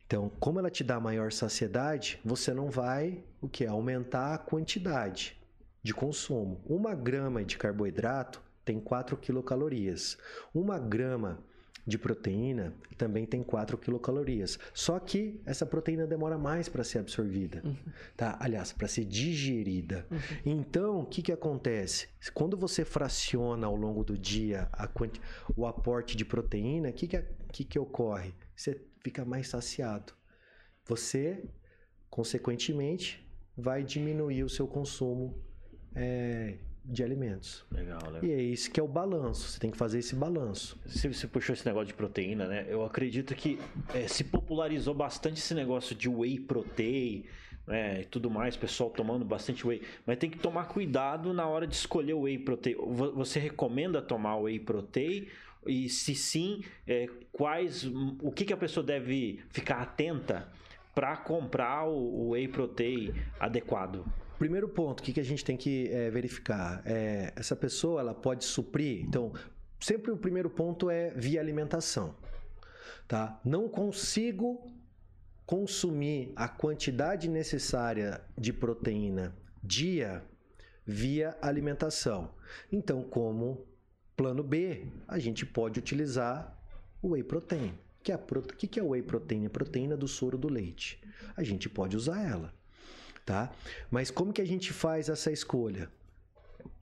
Speaker 3: Então, como ela te dá maior saciedade, você não vai o que aumentar a quantidade de consumo. Uma grama de carboidrato tem 4 quilocalorias. Uma grama de proteína também tem 4 quilocalorias. Só que essa proteína demora mais para ser absorvida, tá? Aliás, para ser digerida. Então, o que, que acontece? Quando você fraciona ao longo do dia a quanti- o aporte de proteína, o que, que, que, que ocorre? Você fica mais saciado. Você, consequentemente, vai diminuir o seu consumo é, de alimentos.
Speaker 1: Legal, legal.
Speaker 3: E é isso que é o balanço. Você tem que fazer esse balanço.
Speaker 1: Se você puxou esse negócio de proteína, né? Eu acredito que é, se popularizou bastante esse negócio de whey protein, né? E tudo mais, pessoal tomando bastante whey. Mas tem que tomar cuidado na hora de escolher o whey protein. Vo- Você recomenda tomar whey protein? E se sim, é, quais, o que, que a pessoa deve ficar atenta para comprar o, o whey protein adequado?
Speaker 3: Primeiro ponto, o que, que a gente tem que é, verificar? É, essa pessoa ela pode suprir. Então, sempre o primeiro ponto é via alimentação. Tá? Não consigo consumir a quantidade necessária de proteína dia via alimentação. Então, como plano B, a gente pode utilizar o whey protein. Que é. O que é o whey protein? A proteína do soro do leite. A gente pode usar ela, tá? Mas como que a gente faz essa escolha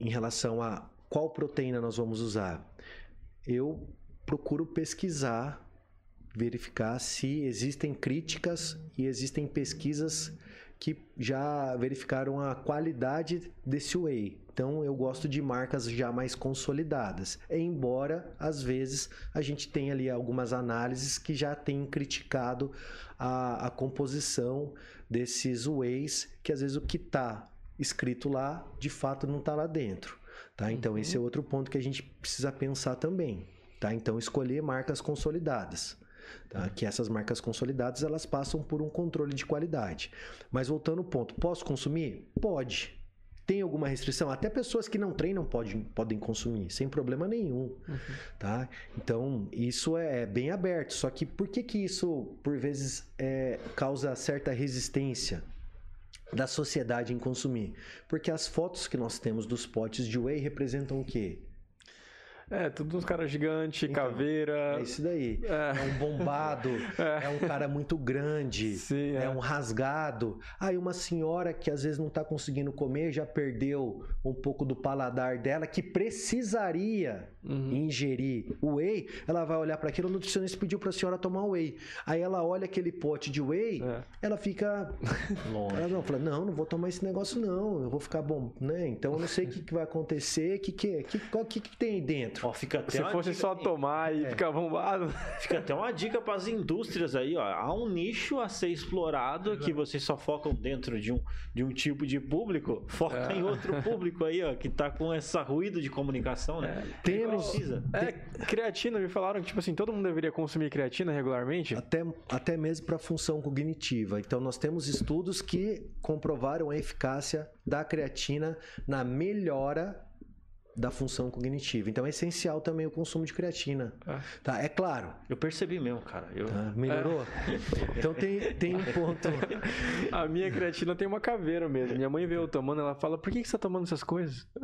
Speaker 3: em relação a qual proteína nós vamos usar? Eu procuro pesquisar, verificar se existem críticas e existem pesquisas que já verificaram a qualidade desse whey. Então eu gosto de marcas já mais consolidadas. Embora às vezes a gente tenha ali algumas análises que já têm criticado a, a composição desses wheys, que às vezes o que está escrito lá de fato não está lá dentro. Tá? Então uhum. esse é outro ponto que a gente precisa pensar também. Tá? Então escolher marcas consolidadas. Tá? Que essas marcas consolidadas elas passam por um controle de qualidade. Mas voltando ao ponto, posso consumir? Pode. Tem alguma restrição? Até pessoas que não treinam podem, podem consumir, sem problema nenhum. Uhum. Tá? Então, isso é bem aberto. Só que por que, que isso, por vezes, é, causa certa resistência? da sociedade em consumir. Porque as fotos que nós temos dos potes de whey representam o quê?
Speaker 2: É, tudo uns caras gigantes, então, caveira.
Speaker 3: É isso daí. É, é um bombado, é. é. um cara muito grande, Sim, é. é. um rasgado. Aí uma senhora que às vezes não está conseguindo comer, já perdeu um pouco do paladar dela, que precisaria uhum. ingerir o whey, ela vai olhar para aquilo, o nutricionista pediu para a senhora tomar whey. Aí ela olha aquele pote de whey, é. ela fica longe. Ela não, fala: "Não, não vou tomar esse negócio não, eu vou ficar bom, né? Então eu não sei o que, que vai acontecer, que que, que qual que, que tem aí dentro?"
Speaker 1: Ó, fica até
Speaker 2: Se fosse dica... só tomar e é. ficar bombado.
Speaker 1: Fica até uma dica para as indústrias aí, ó. Há um nicho a ser explorado que vocês só focam dentro de um, de um tipo de público, foca é. em outro público aí, ó, que tá com essa ruído de comunicação, né?
Speaker 2: É. Temos precisa. É, creatina, me falaram que tipo assim, todo mundo deveria consumir creatina regularmente?
Speaker 3: Até até mesmo para função cognitiva. Então nós temos estudos que comprovaram a eficácia da creatina na melhora da função cognitiva. Então é essencial também o consumo de creatina. É, tá? é claro.
Speaker 1: Eu percebi mesmo, cara. Eu... Tá,
Speaker 3: melhorou? É. Então tem, tem um ponto.
Speaker 2: A minha creatina tem uma caveira mesmo. Minha mãe veio tomando, ela fala: por que, que você tá tomando essas coisas?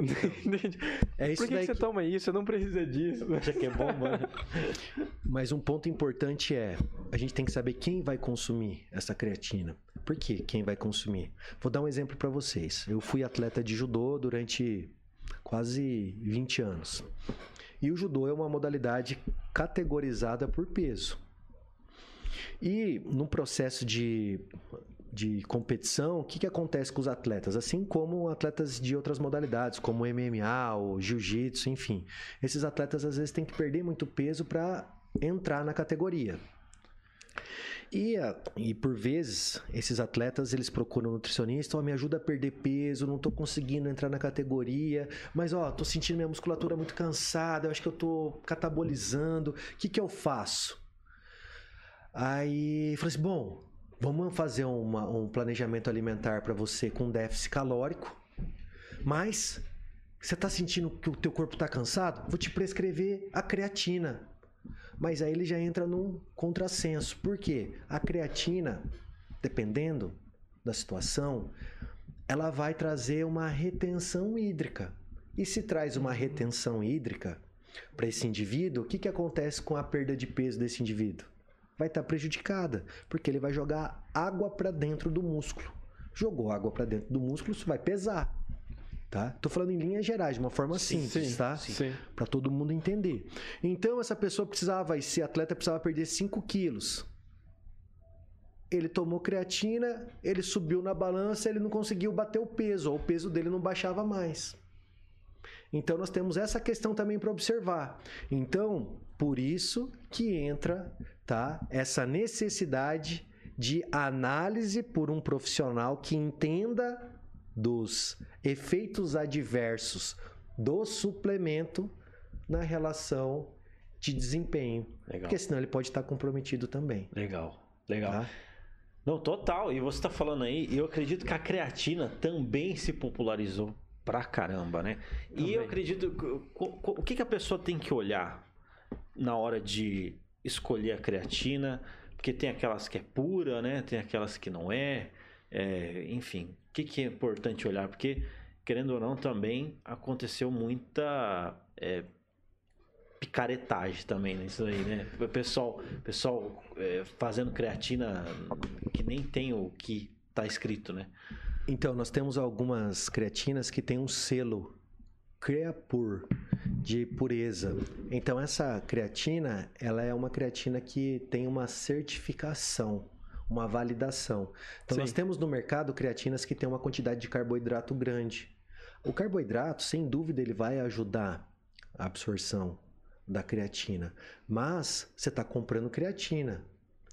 Speaker 2: É isso por que, que você toma isso? Você não precisa disso.
Speaker 1: Acha que é bom, mano.
Speaker 3: Mas um ponto importante é: a gente tem que saber quem vai consumir essa creatina. Por que quem vai consumir? Vou dar um exemplo para vocês. Eu fui atleta de judô durante quase 20 anos. E o judô é uma modalidade categorizada por peso. E no processo de, de competição, o que, que acontece com os atletas? Assim como atletas de outras modalidades, como MMA, ou jiu-jitsu, enfim. Esses atletas às vezes têm que perder muito peso para entrar na categoria. E, e por vezes, esses atletas eles procuram um nutricionista, ó, me ajuda a perder peso, não tô conseguindo entrar na categoria, mas ó, tô sentindo minha musculatura muito cansada, eu acho que eu tô catabolizando, o que que eu faço? Aí, falei assim, bom, vamos fazer uma, um planejamento alimentar para você com déficit calórico, mas você tá sentindo que o teu corpo tá cansado? Vou te prescrever a creatina. Mas aí ele já entra num contrassenso. Por quê? A creatina, dependendo da situação, ela vai trazer uma retenção hídrica. E se traz uma retenção hídrica para esse indivíduo, o que, que acontece com a perda de peso desse indivíduo? Vai estar tá prejudicada, porque ele vai jogar água para dentro do músculo. Jogou água para dentro do músculo, isso vai pesar tá? Tô falando em linhas gerais, de uma forma sim, simples, sim, tá? Para todo mundo entender. Então essa pessoa precisava, esse atleta precisava perder 5 quilos. Ele tomou creatina, ele subiu na balança, ele não conseguiu bater o peso, ou o peso dele não baixava mais. Então nós temos essa questão também para observar. Então, por isso que entra, tá? Essa necessidade de análise por um profissional que entenda dos efeitos adversos do suplemento na relação de desempenho. Legal. Porque senão ele pode estar comprometido também.
Speaker 1: Legal, legal. Tá? Não, total. E você está falando aí, eu acredito que a creatina também se popularizou pra caramba, né? Também. E eu acredito. O que, que a pessoa tem que olhar na hora de escolher a creatina? Porque tem aquelas que é pura, né? Tem aquelas que não é. é enfim, que, que é importante olhar? Porque, querendo ou não, também aconteceu muita. É, picaretagem também nisso aí, né? O pessoal, pessoal é, fazendo creatina que nem tem o que tá escrito, né?
Speaker 3: Então, nós temos algumas creatinas que tem um selo Creapur de pureza. Então, essa creatina, ela é uma creatina que tem uma certificação, uma validação. Então, Sim. nós temos no mercado creatinas que tem uma quantidade de carboidrato grande. O carboidrato, sem dúvida, ele vai ajudar a absorção da creatina, mas você está comprando creatina.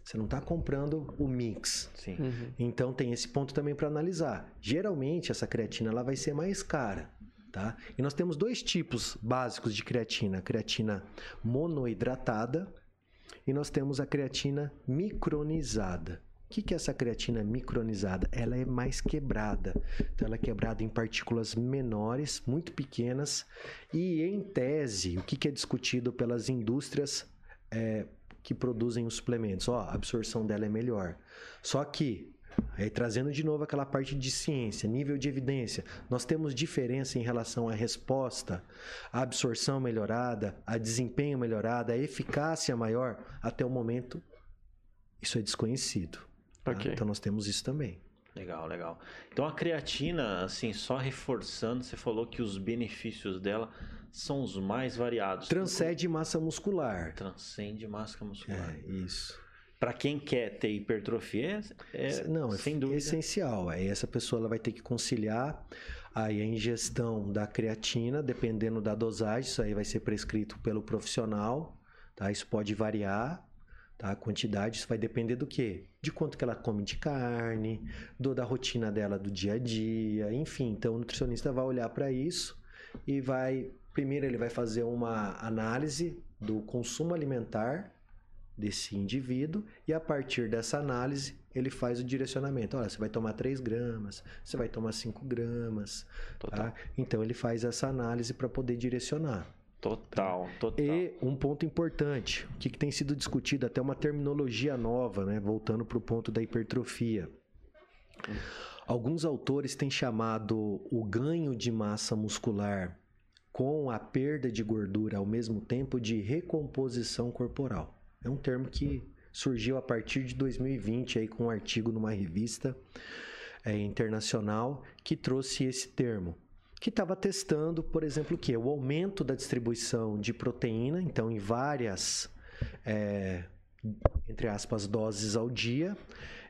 Speaker 3: Você não está comprando o mix. Uhum. Então tem esse ponto também para analisar. Geralmente essa creatina ela vai ser mais cara. Tá? E nós temos dois tipos básicos de creatina: creatina monoidratada e nós temos a creatina micronizada. O que, que é essa creatina micronizada? Ela é mais quebrada. Então, ela é quebrada em partículas menores, muito pequenas. E, em tese, o que, que é discutido pelas indústrias é, que produzem os suplementos. Ó, a absorção dela é melhor. Só que, aí trazendo de novo aquela parte de ciência, nível de evidência, nós temos diferença em relação à resposta, a absorção melhorada, a desempenho melhorado, a eficácia maior. Até o momento, isso é desconhecido. Tá? Okay. Então nós temos isso também.
Speaker 1: Legal, legal. Então a creatina, assim, só reforçando, você falou que os benefícios dela são os mais variados.
Speaker 3: Transcende massa muscular.
Speaker 1: Transcende massa muscular.
Speaker 3: É, isso.
Speaker 1: Para quem quer ter hipertrofia, é,
Speaker 3: Não, é sem dúvida. essencial. Aí essa pessoa ela vai ter que conciliar aí a ingestão da creatina, dependendo da dosagem, isso aí vai ser prescrito pelo profissional, tá? Isso pode variar, tá? A quantidade, isso vai depender do quê? De quanto que ela come de carne, do, da rotina dela do dia a dia, enfim. Então o nutricionista vai olhar para isso e vai Primeiro, ele vai fazer uma análise do consumo alimentar desse indivíduo e a partir dessa análise ele faz o direcionamento. Olha, você vai tomar 3 gramas, você vai tomar 5 gramas. Tá? Então ele faz essa análise para poder direcionar.
Speaker 1: Total, total.
Speaker 3: E um ponto importante, o que, que tem sido discutido, até uma terminologia nova, né? voltando para o ponto da hipertrofia. Alguns autores têm chamado o ganho de massa muscular com a perda de gordura ao mesmo tempo de recomposição corporal. É um termo que surgiu a partir de 2020 aí com um artigo numa revista é, internacional que trouxe esse termo que estava testando, por exemplo, o que o aumento da distribuição de proteína, então em várias é, entre aspas doses ao dia,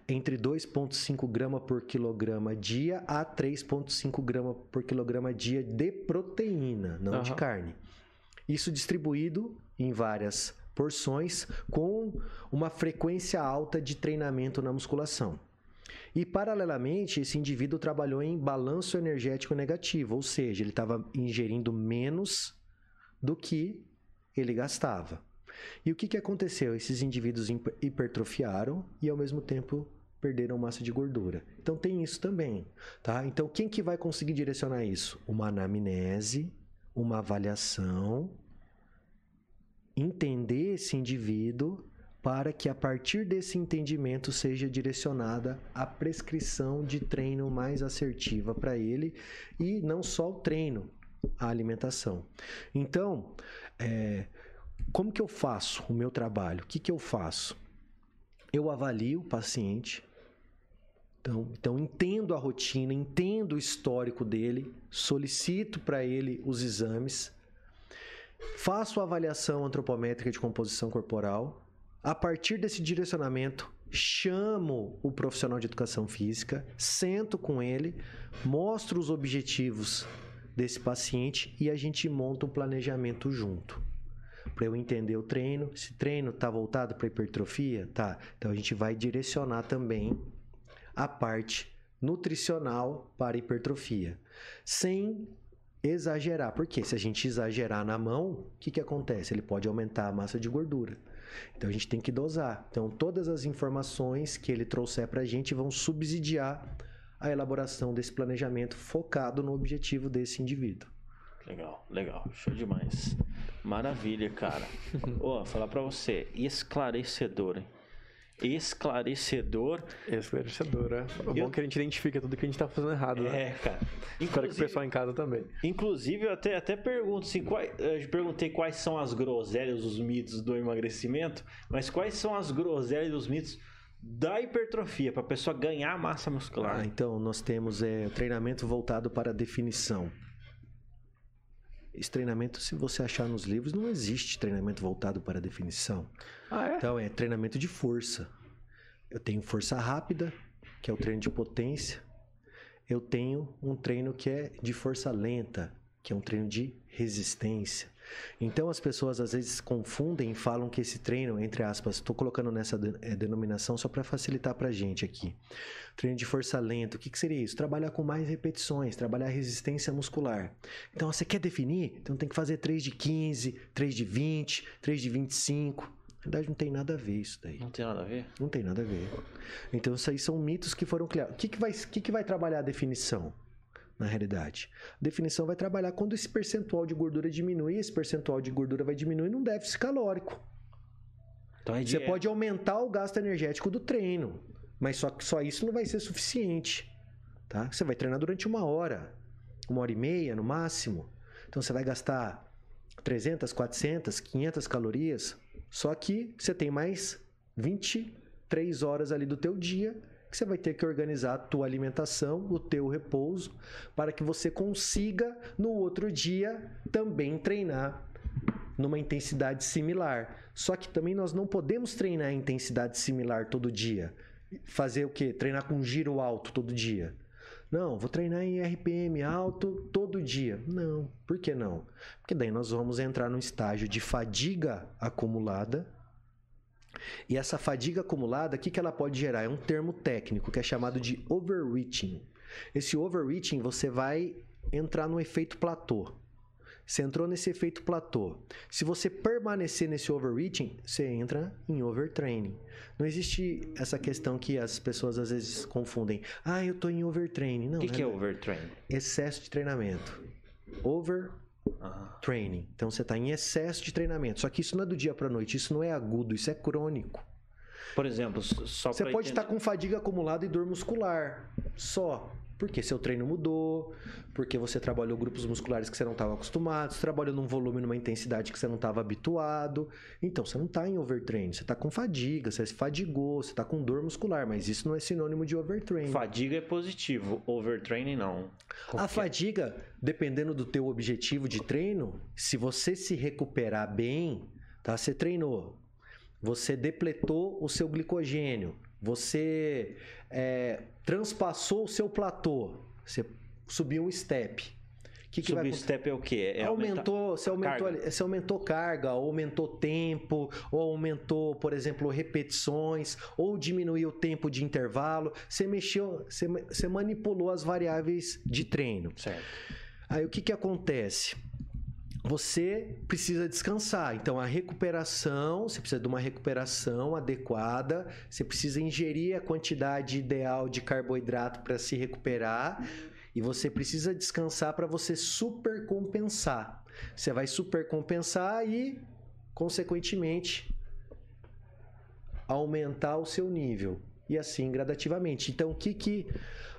Speaker 3: entre 2,5 grama por quilograma dia a 3,5 grama por quilograma dia de proteína, não uhum. de carne. Isso distribuído em várias porções com uma frequência alta de treinamento na musculação. E, paralelamente, esse indivíduo trabalhou em balanço energético negativo, ou seja, ele estava ingerindo menos do que ele gastava. E o que, que aconteceu? Esses indivíduos hipertrofiaram e, ao mesmo tempo, perderam massa de gordura. Então tem isso também, tá? Então quem que vai conseguir direcionar isso? Uma anamnese, uma avaliação, entender esse indivíduo para que a partir desse entendimento seja direcionada a prescrição de treino mais assertiva para ele e não só o treino, a alimentação. Então, é, como que eu faço o meu trabalho? O que, que eu faço? Eu avalio o paciente, então, então entendo a rotina, entendo o histórico dele, solicito para ele os exames, faço a avaliação antropométrica de composição corporal. A partir desse direcionamento, chamo o profissional de educação física, sento com ele, mostro os objetivos desse paciente e a gente monta um planejamento junto. Para eu entender o treino, se treino está voltado para hipertrofia, tá. Então a gente vai direcionar também a parte nutricional para hipertrofia, sem exagerar, porque se a gente exagerar na mão, o que, que acontece? Ele pode aumentar a massa de gordura. Então a gente tem que dosar. Então todas as informações que ele trouxer para a gente vão subsidiar a elaboração desse planejamento focado no objetivo desse indivíduo.
Speaker 1: Legal, legal, show demais. Maravilha, cara. Ô, falar para você, esclarecedor, hein? Esclarecedor.
Speaker 2: Esclarecedor, é. O
Speaker 1: Eu-
Speaker 2: bom é que a gente identifica tudo que a gente tá fazendo errado, né?
Speaker 1: É, cara.
Speaker 2: Espero que o pessoal em casa também.
Speaker 1: inclusive, eu até, até pergunto assim, quais, eu perguntei quais são as groselhas, os mitos do emagrecimento, mas quais são as groselhas e os mitos da hipertrofia para a pessoa ganhar massa muscular?
Speaker 3: Ah, então nós temos é, treinamento voltado para a definição. Esse treinamento, se você achar nos livros, não existe treinamento voltado para a definição.
Speaker 2: Ah, é?
Speaker 3: Então é treinamento de força. Eu tenho força rápida, que é o treino de potência. Eu tenho um treino que é de força lenta, que é um treino de resistência. Então as pessoas às vezes confundem e falam que esse treino, entre aspas, estou colocando nessa eh, denominação só para facilitar para a gente aqui. Treino de força lenta, o que, que seria isso? Trabalhar com mais repetições, trabalhar resistência muscular. Então você quer definir? Então tem que fazer 3 de 15, 3 de 20, 3 de 25. Na verdade, não tem nada a ver isso daí.
Speaker 1: Não tem nada a ver?
Speaker 3: Não tem nada a ver. Então, isso aí são mitos que foram criados. O que, que, vai, que, que vai trabalhar a definição, na realidade? A definição vai trabalhar quando esse percentual de gordura diminui, esse percentual de gordura vai diminuir num déficit calórico.
Speaker 1: Então é
Speaker 3: Você pode aumentar o gasto energético do treino, mas só só isso não vai ser suficiente. Tá? Você vai treinar durante uma hora, uma hora e meia no máximo. Então você vai gastar 300, 400, 500 calorias. Só que você tem mais 23 horas ali do teu dia você vai ter que organizar a tua alimentação, o teu repouso, para que você consiga no outro dia também treinar numa intensidade similar. Só que também nós não podemos treinar em intensidade similar todo dia. Fazer o quê? Treinar com giro alto todo dia. Não, vou treinar em RPM alto todo dia. Não, por que não? Porque daí nós vamos entrar num estágio de fadiga acumulada. E essa fadiga acumulada, o que, que ela pode gerar? É um termo técnico que é chamado de overreaching. Esse overreaching você vai entrar no efeito platô. Você entrou nesse efeito platô. Se você permanecer nesse overreaching, você entra em overtraining. Não existe essa questão que as pessoas às vezes confundem. Ah, eu tô em overtraining. Não,
Speaker 1: O que,
Speaker 3: né?
Speaker 1: que é overtrain?
Speaker 3: excesso de treinamento. Overtraining.
Speaker 1: Ah,
Speaker 3: Então você está em excesso de treinamento. Só que isso não é do dia para noite, isso não é agudo, isso é crônico.
Speaker 1: Por exemplo, só
Speaker 3: Você pode estar com fadiga acumulada e dor muscular. Só. Porque seu treino mudou, porque você trabalhou grupos musculares que você não estava acostumado, você trabalhou num volume, numa intensidade que você não estava habituado. Então, você não está em overtraining, você está com fadiga, você se fadigou, você está com dor muscular, mas isso não é sinônimo de overtraining.
Speaker 1: Fadiga é positivo, overtraining não.
Speaker 3: A fadiga, dependendo do teu objetivo de treino, se você se recuperar bem, tá? Você treinou, você depletou o seu glicogênio, você é, transpassou o seu platô, você subiu um step. Que, que acontecer?
Speaker 1: Substep é o quê? É
Speaker 3: aumentou, você aumentou,
Speaker 1: carga.
Speaker 3: aumentou carga, ou aumentou tempo, ou aumentou, por exemplo, repetições, ou diminuiu o tempo de intervalo. Você mexeu, você, você manipulou as variáveis de treino.
Speaker 1: Certo.
Speaker 3: Aí o que, que acontece? Você precisa descansar. Então, a recuperação, você precisa de uma recuperação adequada, você precisa ingerir a quantidade ideal de carboidrato para se recuperar e você precisa descansar para você supercompensar. Você vai supercompensar e, consequentemente, aumentar o seu nível. E assim gradativamente. Então, o que, que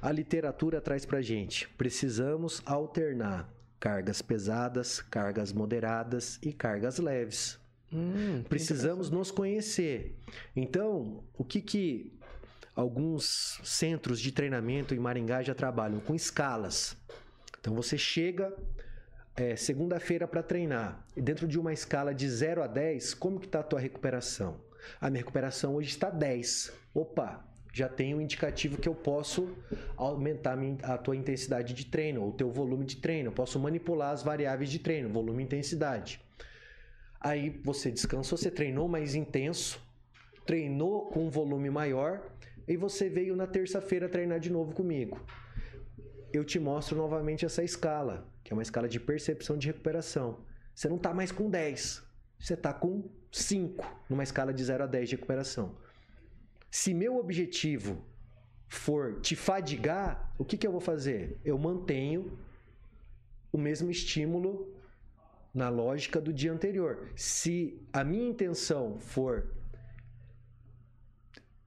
Speaker 3: a literatura traz para gente? Precisamos alternar cargas pesadas, cargas moderadas e cargas leves.
Speaker 2: Hum,
Speaker 3: Precisamos nos conhecer. Então, o que que alguns centros de treinamento em Maringá já trabalham com escalas. Então você chega é, segunda-feira para treinar e dentro de uma escala de 0 a 10, como que está a tua recuperação? A minha recuperação hoje está 10. Opa, já tem um indicativo que eu posso aumentar a tua intensidade de treino ou o teu volume de treino. Eu posso manipular as variáveis de treino, volume e intensidade. Aí você descansou, você treinou mais intenso, treinou com um volume maior e você veio na terça-feira treinar de novo comigo. Eu te mostro novamente essa escala, que é uma escala de percepção de recuperação. Você não está mais com 10, você está com 5 numa escala de 0 a 10 de recuperação. Se meu objetivo for te fadigar, o que, que eu vou fazer? Eu mantenho o mesmo estímulo na lógica do dia anterior. Se a minha intenção for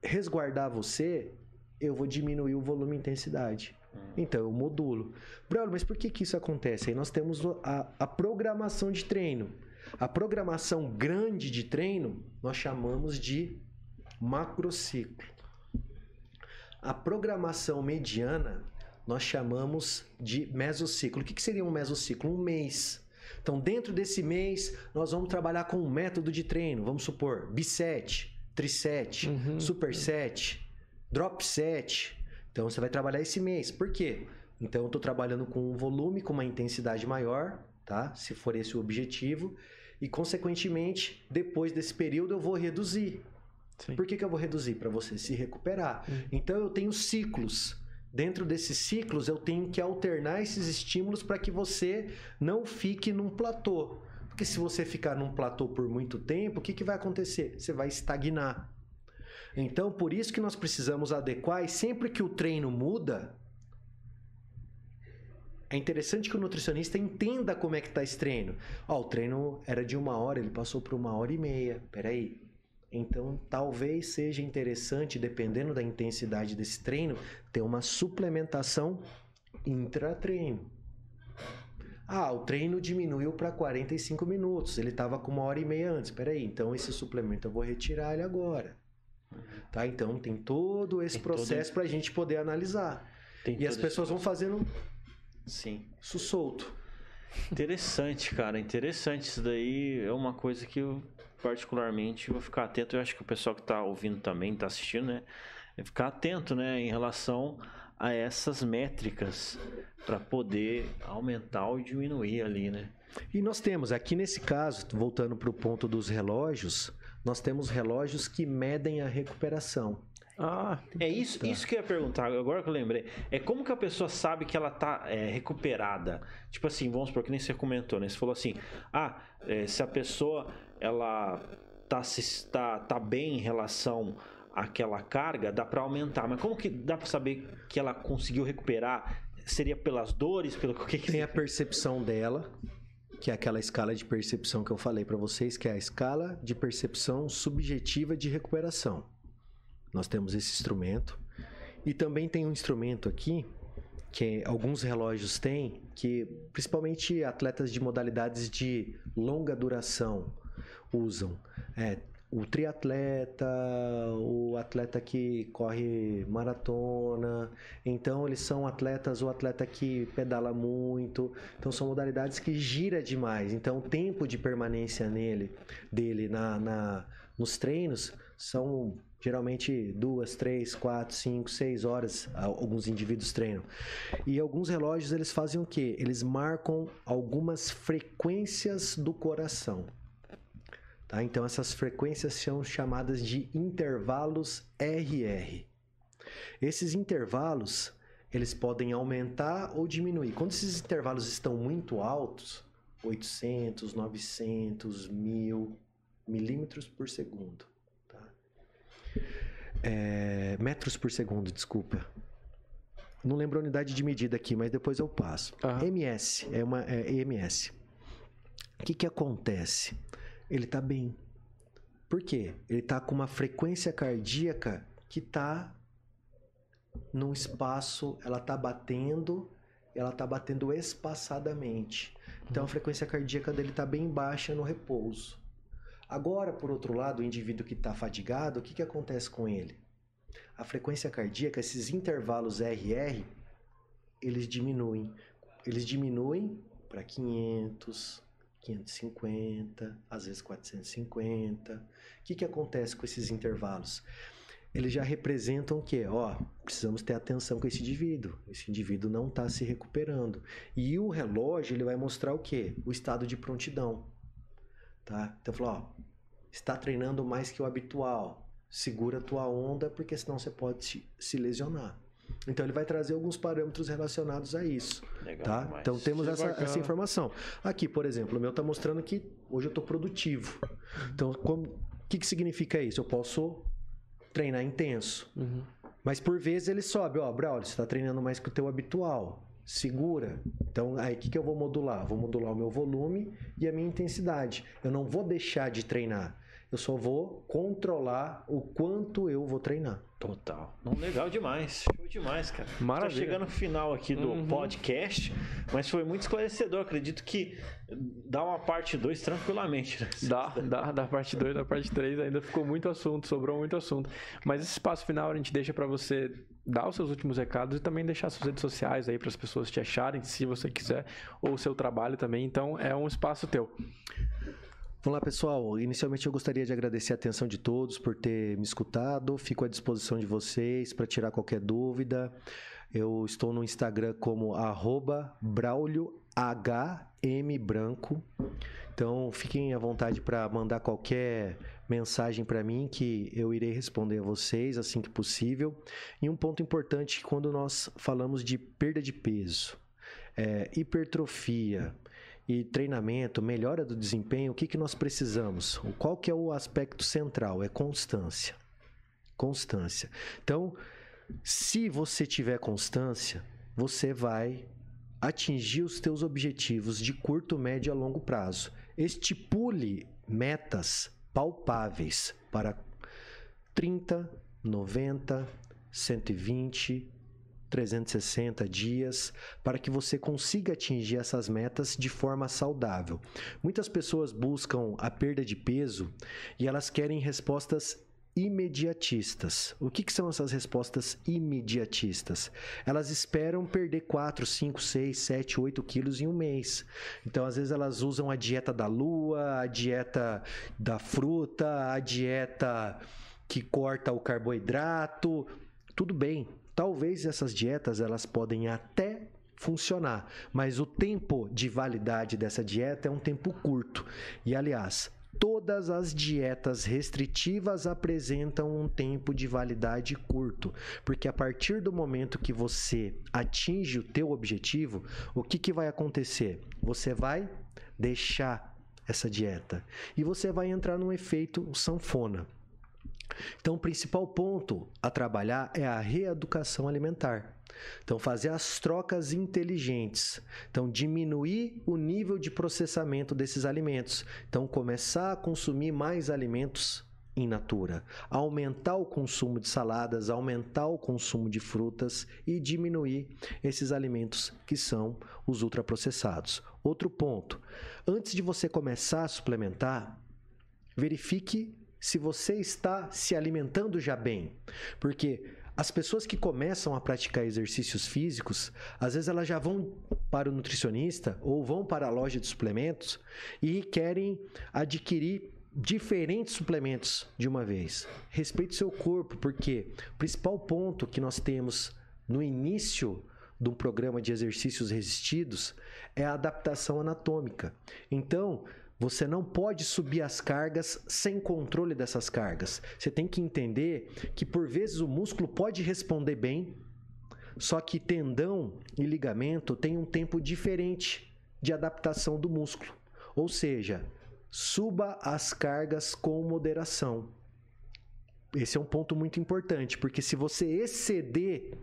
Speaker 3: resguardar você, eu vou diminuir o volume e intensidade. Então eu modulo. Bruno, mas por que, que isso acontece? Aí nós temos a, a programação de treino. A programação grande de treino nós chamamos de macrociclo. A programação mediana nós chamamos de mesociclo. O que, seria um mesociclo? Um mês. Então, dentro desse mês, nós vamos trabalhar com um método de treino. Vamos supor, biset, triset, uhum. superset, drop set. Então, você vai trabalhar esse mês. Por quê? Então, eu estou trabalhando com um volume, com uma intensidade maior, tá? Se for esse o objetivo. E, consequentemente, depois desse período, eu vou reduzir. Sim. Por que, que eu vou reduzir? Para você se recuperar. Uhum. Então, eu tenho ciclos dentro desses ciclos eu tenho que alternar esses estímulos para que você não fique num platô. Porque se você ficar num platô por muito tempo, o que, que vai acontecer? Você vai estagnar. Então, por isso que nós precisamos adequar e sempre que o treino muda, é interessante que o nutricionista entenda como é que está esse treino. Ó, o treino era de uma hora, ele passou para uma hora e meia. Peraí, então, talvez seja interessante, dependendo da intensidade desse treino, ter uma suplementação intratreino. Ah, o treino diminuiu para 45 minutos. Ele estava com uma hora e meia antes. Peraí, então esse suplemento eu vou retirar ele agora. Tá? Então tem todo esse tem processo todo... para a gente poder analisar. Tem e as pessoas vão fazendo
Speaker 1: Sim.
Speaker 3: isso solto.
Speaker 1: Interessante, cara. Interessante. Isso daí é uma coisa que eu particularmente, vou ficar atento. Eu acho que o pessoal que está ouvindo também, está assistindo, né? É ficar atento, né, em relação a essas métricas para poder aumentar ou diminuir ali, né?
Speaker 3: E nós temos aqui nesse caso, voltando para o ponto dos relógios, nós temos relógios que medem a recuperação.
Speaker 1: Ah, é isso, tá. isso que eu ia perguntar, agora que eu lembrei. É como que a pessoa sabe que ela tá é, recuperada? Tipo assim, vamos supor que nem você comentou, né? Você falou assim: ah, é, se a pessoa ela tá, se, tá, tá bem em relação àquela carga, dá para aumentar. Mas como que dá para saber que ela conseguiu recuperar? Seria pelas dores, pelo que, que
Speaker 3: Tem a percepção dela, que é aquela escala de percepção que eu falei para vocês, que é a escala de percepção subjetiva de recuperação. Nós temos esse instrumento. E também tem um instrumento aqui que alguns relógios têm, que principalmente atletas de modalidades de longa duração, usam. É, o triatleta, o atleta que corre maratona. Então, eles são atletas, o atleta que pedala muito. Então, são modalidades que gira demais. Então, o tempo de permanência nele, dele na, na nos treinos são geralmente duas, três, quatro, cinco, seis horas. Alguns indivíduos treinam. E alguns relógios eles fazem o quê? Eles marcam algumas frequências do coração. Tá? Então, essas frequências são chamadas de intervalos RR. Esses intervalos eles podem aumentar ou diminuir. Quando esses intervalos estão muito altos, 800, 900, 1000 milímetros por segundo, tá? é, metros por segundo, desculpa. Não lembro a unidade de medida aqui, mas depois eu passo. Uhum. MS é uma é EMS. O que, que acontece? Ele está bem. Por quê? Ele está com uma frequência cardíaca que está num espaço, ela está batendo, ela está batendo espaçadamente. Então a frequência cardíaca dele está bem baixa no repouso. Agora, por outro lado, o indivíduo que está fadigado, o que, que acontece com ele? A frequência cardíaca, esses intervalos RR, eles diminuem. Eles diminuem para 500, 550, às vezes 450. O que, que acontece com esses intervalos? Eles já representam o quê? Ó, precisamos ter atenção com esse indivíduo. Esse indivíduo não está se recuperando. E o relógio ele vai mostrar o quê? O estado de prontidão. Tá? Então, falou, ó, está treinando mais que o habitual. Segura a tua onda, porque senão você pode se lesionar. Então ele vai trazer alguns parâmetros relacionados a isso.
Speaker 1: Legal
Speaker 3: tá?
Speaker 1: demais.
Speaker 3: Então temos
Speaker 2: Que
Speaker 3: essa, essa informação. Aqui, por exemplo, o meu está mostrando que hoje eu estou produtivo. Então, o que, que significa isso? Eu posso treinar intenso.
Speaker 2: Uhum.
Speaker 3: Mas por vezes ele sobe, ó, Braulio, você está treinando mais que o teu habitual. Segura. Então, aí o que, que eu vou modular? Vou modular o meu volume e a minha intensidade. Eu não vou deixar de treinar. Eu só vou controlar o quanto eu vou treinar.
Speaker 1: Total. Não, legal demais. Show demais, cara.
Speaker 2: Maravilha.
Speaker 1: Tô chegando no final aqui do
Speaker 2: Uhum.
Speaker 1: podcast, mas foi muito esclarecedor. Acredito que dá uma parte 2 tranquilamente. Né?
Speaker 2: Dá, dá, da parte 2, da parte 3 ainda ficou muito assunto, sobrou muito assunto. Mas esse espaço final a gente deixa pra você dar os seus últimos recados e também deixar suas redes sociais aí para as pessoas te acharem, se você quiser, ou o seu trabalho também. Então é um espaço teu.
Speaker 3: Vamos lá, pessoal. Inicialmente eu gostaria de agradecer a atenção de todos por ter me escutado. Fico à disposição de vocês para tirar qualquer dúvida. Eu estou no Instagram como brauliohmbranco. Então fiquem à vontade para mandar qualquer mensagem para mim que eu irei responder a vocês assim que possível. E um ponto importante quando nós falamos de perda de peso, é, hipertrofia, e treinamento, melhora do desempenho, o que, que nós precisamos? Qual que é o aspecto central? É constância. Constância. Então, se você tiver constância, você vai atingir os teus objetivos de curto, médio e longo prazo. Estipule metas palpáveis para 30, 90, 120, 360 dias para que você consiga atingir essas metas de forma saudável. Muitas pessoas buscam a perda de peso e elas querem respostas imediatistas. O que, que são essas respostas imediatistas? Elas esperam perder 4, 5, 6, 7, 8 quilos em um mês. Então, às vezes, elas usam a dieta da lua, a dieta da fruta, a dieta que corta o carboidrato. Tudo bem, Talvez essas dietas elas podem até funcionar, mas o tempo de validade dessa dieta é um tempo curto. E aliás, todas as dietas restritivas apresentam um tempo de validade curto, porque a partir do momento que você atinge o teu objetivo, o que, que vai acontecer? Você vai deixar essa dieta e você vai entrar num efeito sanfona. Então, o principal ponto a trabalhar é a reeducação alimentar. Então, fazer as trocas inteligentes. Então, diminuir o nível de processamento desses alimentos. Então, começar a consumir mais alimentos in natura, aumentar o consumo de saladas, aumentar o consumo de frutas e diminuir esses alimentos que são os ultraprocessados. Outro ponto: antes de você começar a suplementar, verifique se você está se alimentando já bem. Porque as pessoas que começam a praticar exercícios físicos, às vezes elas já vão para o nutricionista ou vão para a loja de suplementos e querem adquirir diferentes suplementos de uma vez. Respeite seu corpo, porque o principal ponto que nós temos no início de um programa de exercícios resistidos é a adaptação anatômica. Então, você não pode subir as cargas sem controle dessas cargas. Você tem que entender que por vezes o músculo pode responder bem, só que tendão e ligamento têm um tempo diferente de adaptação do músculo. Ou seja, suba as cargas com moderação. Esse é um ponto muito importante, porque se você exceder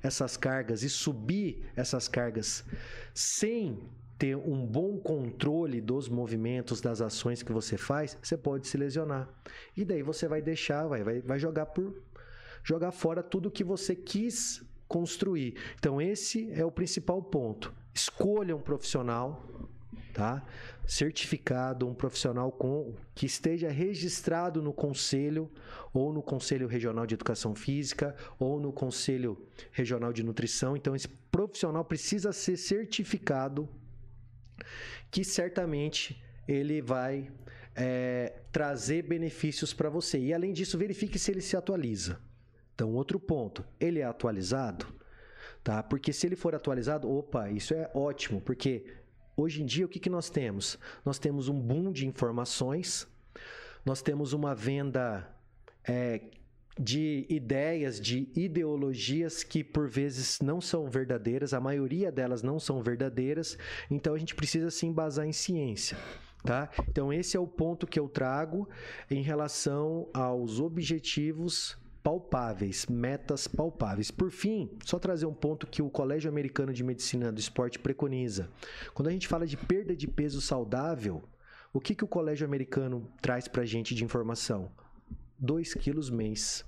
Speaker 3: essas cargas e subir essas cargas sem ter um bom controle dos movimentos, das ações que você faz, você pode se lesionar. E daí você vai deixar, vai, vai, vai jogar por jogar fora tudo que você quis construir. Então esse é o principal ponto. Escolha um profissional, tá? Certificado, um profissional com que esteja registrado no conselho ou no Conselho Regional de Educação Física ou no Conselho Regional de Nutrição. Então esse profissional precisa ser certificado que certamente ele vai é, trazer benefícios para você. E além disso, verifique se ele se atualiza. Então, outro ponto, ele é atualizado, tá? Porque se ele for atualizado, opa, isso é ótimo, porque hoje em dia o que, que nós temos? Nós temos um boom de informações, nós temos uma venda é, de ideias, de ideologias que por vezes não são verdadeiras, a maioria delas não são verdadeiras, então a gente precisa se embasar em ciência. Tá? Então, esse é o ponto que eu trago em relação aos objetivos palpáveis, metas palpáveis. Por fim, só trazer um ponto que o Colégio Americano de Medicina do Esporte preconiza. Quando a gente fala de perda de peso saudável, o que, que o Colégio Americano traz para a gente de informação? 2 quilos mês.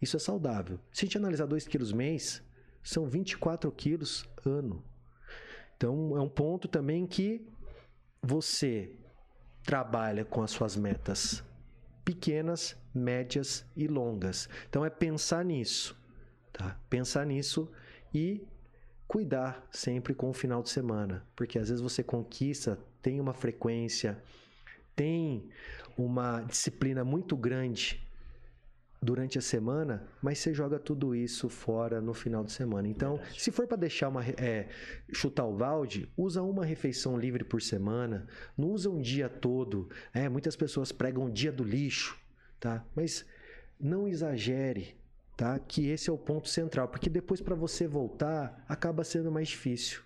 Speaker 3: Isso é saudável. Se a gente analisar 2 quilos mês, são 24 quilos ano. Então, é um ponto também que você trabalha com as suas metas pequenas, médias e longas. Então, é pensar nisso. Tá? Pensar nisso e cuidar sempre com o final de semana. Porque às vezes você conquista, tem uma frequência, tem uma disciplina muito grande durante a semana, mas você joga tudo isso fora no final de semana. Então, Verdade. se for para deixar uma é, chutar o balde, usa uma refeição livre por semana, não usa um dia todo. É, muitas pessoas pregam o dia do lixo, tá? Mas não exagere, tá? Que esse é o ponto central, porque depois para você voltar acaba sendo mais difícil.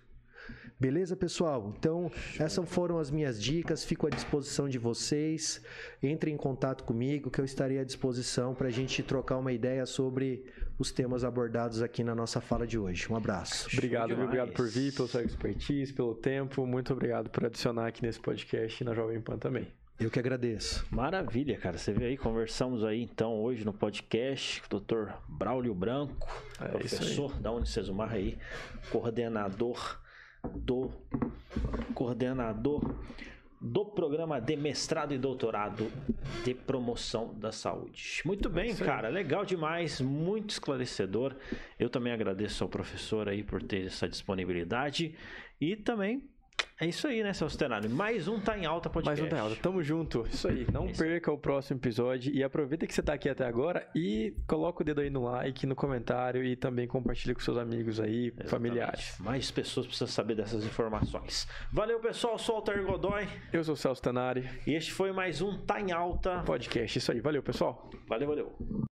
Speaker 3: Beleza, pessoal? Então, essas foram as minhas dicas. Fico à disposição de vocês. Entre em contato comigo, que eu estarei à disposição para a gente trocar uma ideia sobre os temas abordados aqui na nossa fala de hoje. Um abraço.
Speaker 2: Obrigado, obrigado por vir, pelo seu expertise, pelo tempo. Muito obrigado por adicionar aqui nesse podcast e na Jovem Pan também.
Speaker 3: Eu que agradeço.
Speaker 1: Maravilha, cara. Você viu aí, conversamos aí então hoje no podcast com o Dr. Braulio Branco, é professor da Unicesumar aí, coordenador do coordenador do programa de mestrado e doutorado de promoção da saúde. Muito bem, cara, legal demais, muito esclarecedor. Eu também agradeço ao professor aí por ter essa disponibilidade e também é isso aí, né, Celso Tenari? Mais um Tá em Alta podcast.
Speaker 2: Mais um Tá em Alta. Tamo junto. Isso aí. Não é isso. perca o próximo episódio e aproveita que você tá aqui até agora e coloca o dedo aí no like, no comentário e também compartilha com seus amigos aí, Exatamente. familiares.
Speaker 1: Mais pessoas precisam saber dessas informações. Valeu, pessoal. Sou o Altair Godoy.
Speaker 2: Eu sou o Celso Tenari.
Speaker 1: E este foi mais um Tá em Alta
Speaker 2: podcast. Isso aí. Valeu, pessoal.
Speaker 1: Valeu, valeu.